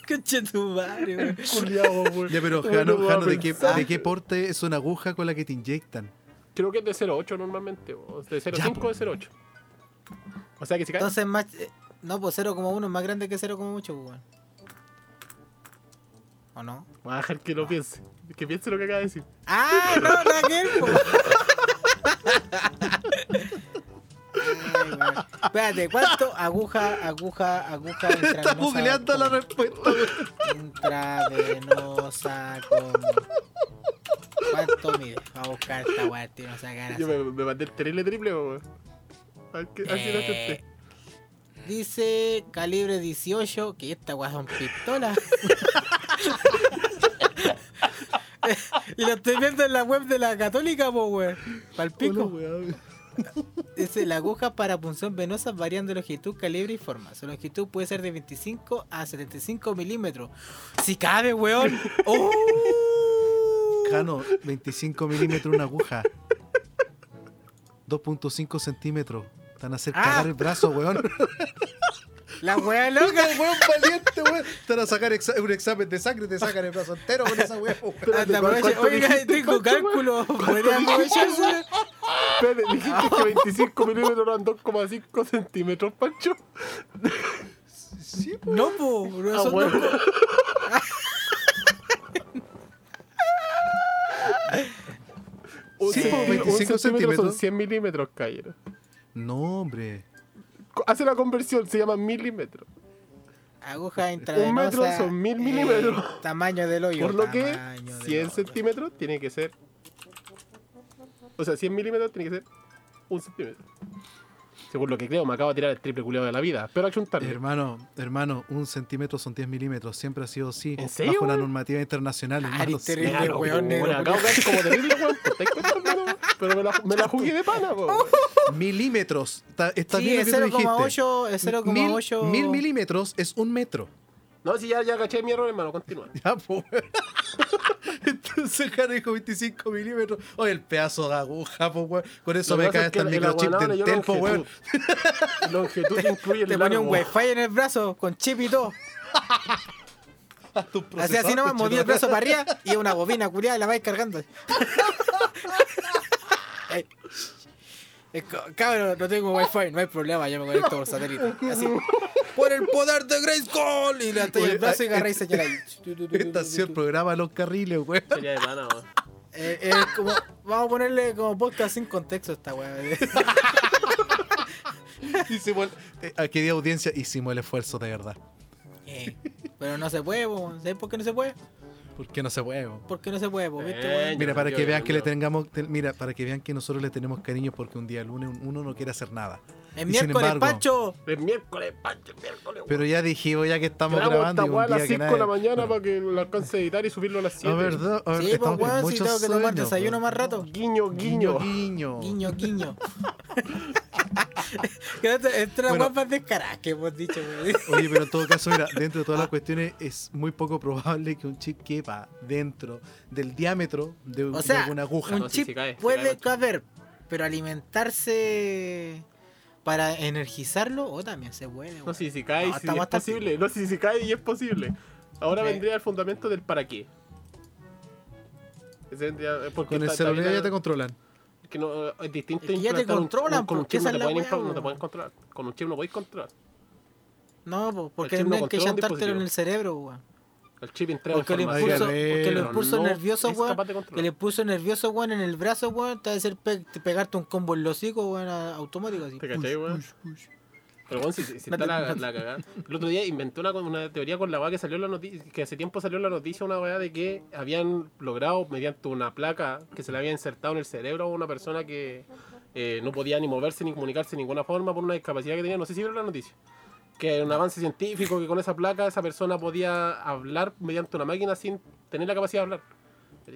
Conche tu madre, weón. Ya, pero No Jano, Jano, ¿de, qué. ¿de qué porte es una aguja con la que te inyectan? Creo que es de 0.8 normalmente. O de 0.5 po. o de 0.8. O sea que si cae. Entonces, más. eh, No, pues 0,1 es más grande que 0,8, po, weón. ¿O no? Voy a dejar que lo piense. Que piense lo que acaba de decir. ¡Ah! No, no, aquel, po. Ay. Espérate, ¿cuánto? Aguja, aguja, aguja Está googleando la respuesta. intravenosa con... ¿Cuánto mide? Va a buscar esta weá, tío, no así. Yo me, me mandé el terrible triple, weón. Lo Eh, acepté. Dice calibre 18, que esta weá son pistolas. y lo estoy viendo en la web de la católica, po weón. Palpico. Dice la aguja para punción venosa varían de longitud, calibre y forma. Su longitud puede ser de 25 a 75 milímetros. Si cabe, weón. ¡Oh! Jano, 25 milímetros una aguja. 2.5 centímetros. Te van a hacer Ah. cagar el brazo, weón. La weá loca. weón valiente, weón. Te van a sacar exa- un examen de sangre te sacan el brazo entero con esa weón. Anda, ¿cuál- aprovecha- cuánto Oiga, tengo ¿Cuánto, cálculo. ¿Podría aprovecharse? Espérate, dijiste que 25 milímetros eran 2,5 centímetros, Pancho. Sí, No, po. No Ah, son bueno. dos- Un, Sí, un 25 centímetro son centímetros. 100 milímetros, caballero. No, hombre. Hace la conversión, se llama milímetro. Aguja intravenosa. Un metro son mil milímetros. eh, tamaño del hoyo. Por lo que tamaño del 100 hoyo. centímetros tiene que ser. O sea, 100 milímetros tiene que ser un centímetro. Según lo que creo, me acabo de tirar el triple culeado de la vida. Pero achuntarle. Hermano, hermano, un centímetro son 10 milímetros. Siempre ha sido así. ¿En serio, Bajo la weón? normativa internacional. Ah, hermano, eres sí. terrible. Claro, weón, weón, acabo de como terrible, weón. Pero me la, me la jugué de pana, po. Milímetros. Está, está Sí, bien es que tú dijiste. 0,8. Es 0,8. Mil, mil milímetros es un metro. No, si ya, ya caché mi error, hermano. Continúa. Ya, pues. Jano dijo 25 milímetros. Oye, el pedazo de aguja, pues, weón. Con eso me cae hasta el microchip del tempo, weón. longitud. Incluye el Te ponía un wifi en el brazo con chip y todo. Así así nomás, movía el brazo para arriba y una bobina culiada y la vais cargando. Cabrón, no tengo wifi, no hay problema, yo me conecto por satélite. Así. Por el poder de Grayskull. Y le el brazo y ah, agarra y señala ahí. Esta ha sido el programa los carriles, weón. Sería de pana, weón. Eh, eh, como, vamos a ponerle como podcast sin contexto a esta weá. Hicimos el- eh, aquí de audiencia hicimos el esfuerzo de verdad. Eh, pero no se puede. ¿sabes por qué no se puede? ¿Por qué no se puede? po? ¿Por qué no se puede, po? ¿Viste, Eh? Mira, para no que vean que le tengamos, te- mira, para que vean que nosotros le tenemos cariño porque un día lunes uno no quiere hacer nada. El y sin miércoles, embargo- Pancho. El miércoles, Pancho, el miércoles. Pero ya dijimos ya que estamos grabando esta y un weá a las día que 5 de la mañana Bueno, para que lo alcance a editar y subirlo a las 7. a ver, do- a ver, Sí, pues estamos con weón, si muchos tengo que tomar desayuno po. más rato. Guiño, Guiño, guiño. guiño. Guiño, guiño. que esta esta es la Bueno. weá más descarada que hemos dicho. Oye, pero en todo caso, mira, dentro de todas las cuestiones es muy poco probable que un chip quepa dentro del diámetro de, O de alguna aguja. un No, sí, chip sí cae, puede cae, caber, pero alimentarse para energizarlo, o también se puede, No sé si cae, No, si es posible. No sé si cae y es posible. Ahora vendría el fundamento del para qué. Ese vendría- porque Con el celular ya te controlan. Que no, es distinto Es que ya te controlan, un- con un porque chip no te, pueden no te controlar. Con un chip no podéis controlar. No, po, porque El no que llantártelo en el cerebro, weón. El chip entrega Porque impulso, porque el impulso no nervioso, weón, el impulso nervioso, weón, en el brazo, weón, te va a hacer pe- pegarte un combo en los hocicos, weón, automático así. ¿Te cachai, weón? Pero bueno, si, si está te- la, te- la cagada. El otro día inventé una, una teoría con la weá que salió en la noticia, que hace tiempo salió en la noticia una weá de que habían logrado mediante una placa que se le había insertado en el cerebro a una persona que eh, no podía ni moverse ni comunicarse de ninguna forma por una discapacidad que tenía. No sé si vieron la noticia. Que era un avance científico que con esa placa esa persona podía hablar mediante una máquina sin tener la capacidad de hablar.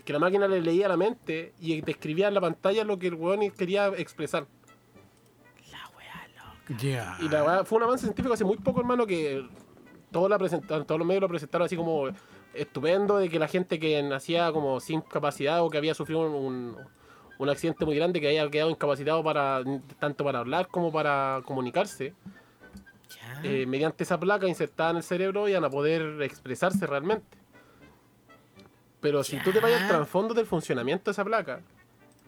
Que la máquina le leía la mente y describía en la pantalla lo que el weón quería expresar. Ya. Y la weá fue un avance científico hace muy poco, hermano, que todos, la presentaron, todos los medios lo presentaron así como estupendo, de que la gente que nacía como sin capacidad o que había sufrido un, un accidente muy grande, que había quedado incapacitado para tanto para hablar como para comunicarse, eh, mediante esa placa insertada en el cerebro iban a poder expresarse realmente. Pero si tú te vayas al trasfondo del funcionamiento de esa placa,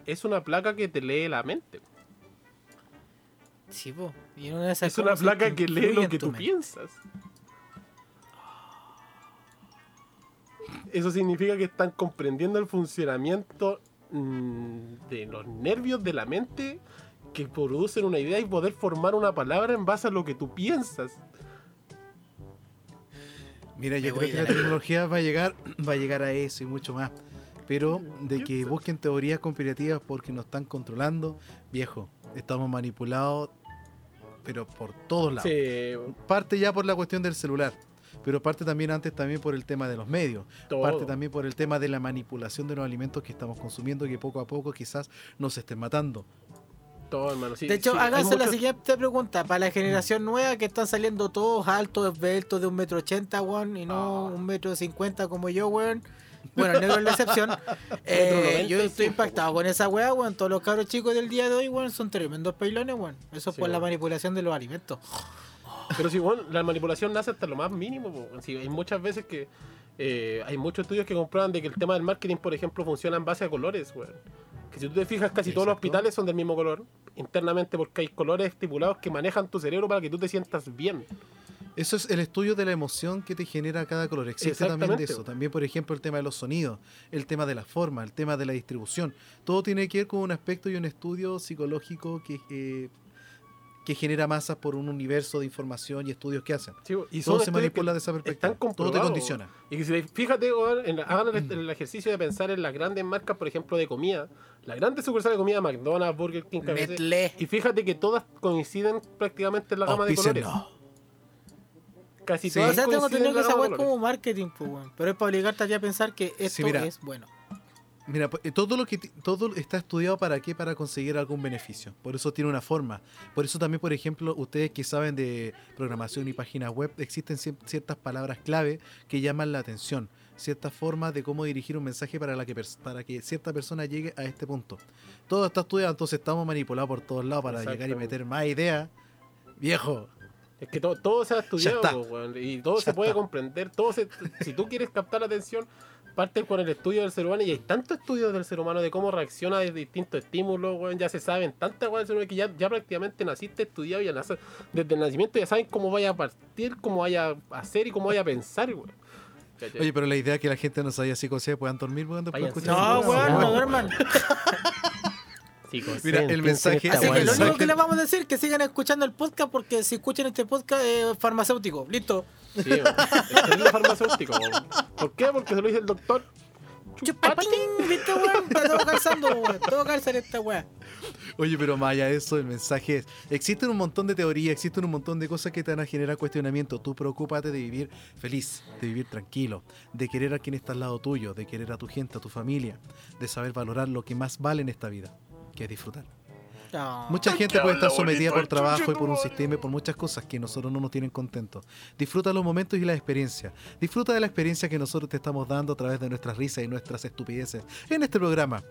es una placa que te lee la mente. Sí, po. Y en una de esas Es una placa que lee lo que tú mente. piensas. Eso significa que están comprendiendo el funcionamiento mm, de los nervios de la mente que producen una idea y poder formar una palabra en base a lo que tú piensas. Mira, yo creo que la- tecnología va a llegar, va a llegar a eso y mucho más. Pero de que busquen teorías conspirativas porque nos están controlando, viejo, estamos manipulados, pero por todos lados. Sí, Parte ya por la cuestión del celular, pero parte también antes también por el tema de los medios, todo. parte también por el tema de la manipulación de los alimentos que estamos consumiendo que poco a poco quizás nos estén matando. todo, hermano. Sí, De hecho, sí, háganse la siguiente pregunta. Para la generación nueva que están saliendo todos altos, esbeltos de un metro ochenta, weón, y no Ah. un metro cincuenta como yo, weón. Bueno, negro es la excepción. Eh, yo estoy impactado con esa weá, weón. Todos los cabros chicos del día de hoy, weón, son tremendos peilones, weón. Eso es Sí, por la weón. manipulación de los alimentos. Pero si bueno, la manipulación nace hasta lo más mínimo. po. Sí, hay muchas veces que eh, hay muchos estudios que comprueban de que el tema del marketing, por ejemplo, funciona en base a colores, weón. Que si tú te fijas, casi todos los Exacto. hospitales son del mismo color, internamente porque hay colores estipulados que manejan tu cerebro para que tú te sientas bien. Eso es el estudio de la emoción que te genera cada color. Existe también de eso. También, por ejemplo, el tema de los sonidos, el tema de la forma, el tema de la distribución. Todo tiene que ver con un aspecto y un estudio psicológico que, eh, que genera masas por un universo de información y estudios que hacen. Sí, y Todo se manipula de esa perspectiva. Todo te condiciona. Y que si fíjate, weón, en la- hagan el, el ejercicio de pensar en las grandes marcas, por ejemplo, de comida. Las grandes sucursales de comida, McDonald's, Burger King, KFC, Nestlé. Y fíjate que todas coinciden prácticamente en la gama de colores. Auspíciennos. Casi Sí. O todas sea, tengo entendido en que esa es colores. como marketing, pues. Pero es para obligarte a ti a pensar que esto mira. es bueno. Mira, pues, eh, todo lo que todo está estudiado para qué, para conseguir algún beneficio. Por eso tiene una forma. Por eso también, por ejemplo, ustedes que saben de programación y páginas web, existen cier- ciertas palabras clave que llaman la atención, ciertas formas de cómo dirigir un mensaje para la que para que cierta persona llegue a este punto. Todo está estudiado, entonces estamos manipulados por todos lados para llegar y meter más ideas. Viejo, Es que todo, todo se ha estudiado, weón, y todo Ya se puede está. comprender. todo se- Si tú quieres captar la atención, parte con el estudio del ser humano. Y hay tantos estudios del ser humano de cómo reacciona a distintos estímulos, weón, ya se saben tantas weas del ser humano que ya, ya prácticamente naciste estudiado y ya nace- desde el nacimiento ya saben cómo vaya a partir, cómo vaya a hacer y cómo vaya a pensar, weón. Oye, pero la idea es que la gente no sabía si se puedan dormir weón, después escuchar No, weón, no duerman. Chicos, Mira, el mensaje- Así que lo único que les vamos a decir es que sigan escuchando el podcast porque si escuchan este podcast es farmacéutico. Listo. Sí, weón. Es terrible farmacéutico. ¿Por qué? Porque se lo dice el doctor. Chupatín, ¿viste, weón? Está todo calzando, weón. Todo calza en esta weá. Oye, pero más allá de eso, el mensaje es, existen un montón de teorías, existen un montón de cosas que te van a generar cuestionamiento. Tú preocúpate de vivir feliz, de vivir tranquilo, de querer a quien está al lado tuyo, de querer a tu gente, a tu familia, de saber valorar lo que más vale en esta vida, que es disfrutar. No. Mucha gente puede estar sometida por trabajo y por un sistema y por muchas cosas que nosotros no nos tienen contentos. Disfruta los momentos y las experiencias. Disfruta de la experiencia que nosotros te estamos dando a través de nuestras risas y nuestras estupideces en este programa.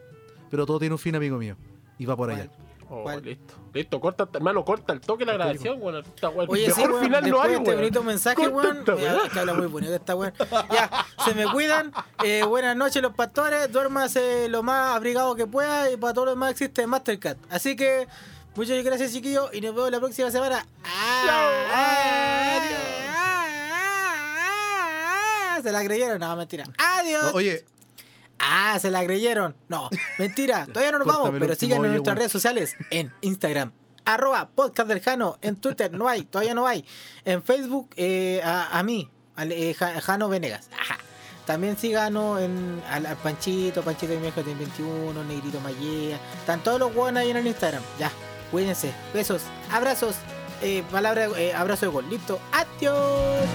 Pero todo tiene un fin, amigo mío. Y va por allá. Oh, ¿Cuál? listo. Listo, corta, hermano, corta el toque de la grabación, weón. Esta weón, Oye, sí, mejor weón, final no hay, este weón. bonito mensaje, Corta weón. esta ya, weá. que habla muy bonito esta weón. Ya, se me cuidan. Eh, buenas noches, los pastores. Duérmase lo más abrigado que pueda. Y para todo lo demás existe Mastercard. Así que, muchas gracias, chiquillos. Y nos vemos la próxima semana. Ah, Se la creyeron, no, mentira. Adiós. No, oye, Ah, se la creyeron. No, mentira. Todavía no nos vamos, pero síganos en nuestras redes sociales. En Instagram, arroba podcast del Jano. En Twitter no hay, todavía no hay. En Facebook, eh, a, a mí, eh, Ja- Jano Venegas. Ajá. También síganos en, al, al Panchito, Panchito de México 21, Negrito Mallea. Están todos los huevos ahí en el Instagram. Ya, cuídense. Besos, abrazos. Eh, palabra, eh, abrazo de gol. Listo. Adiós.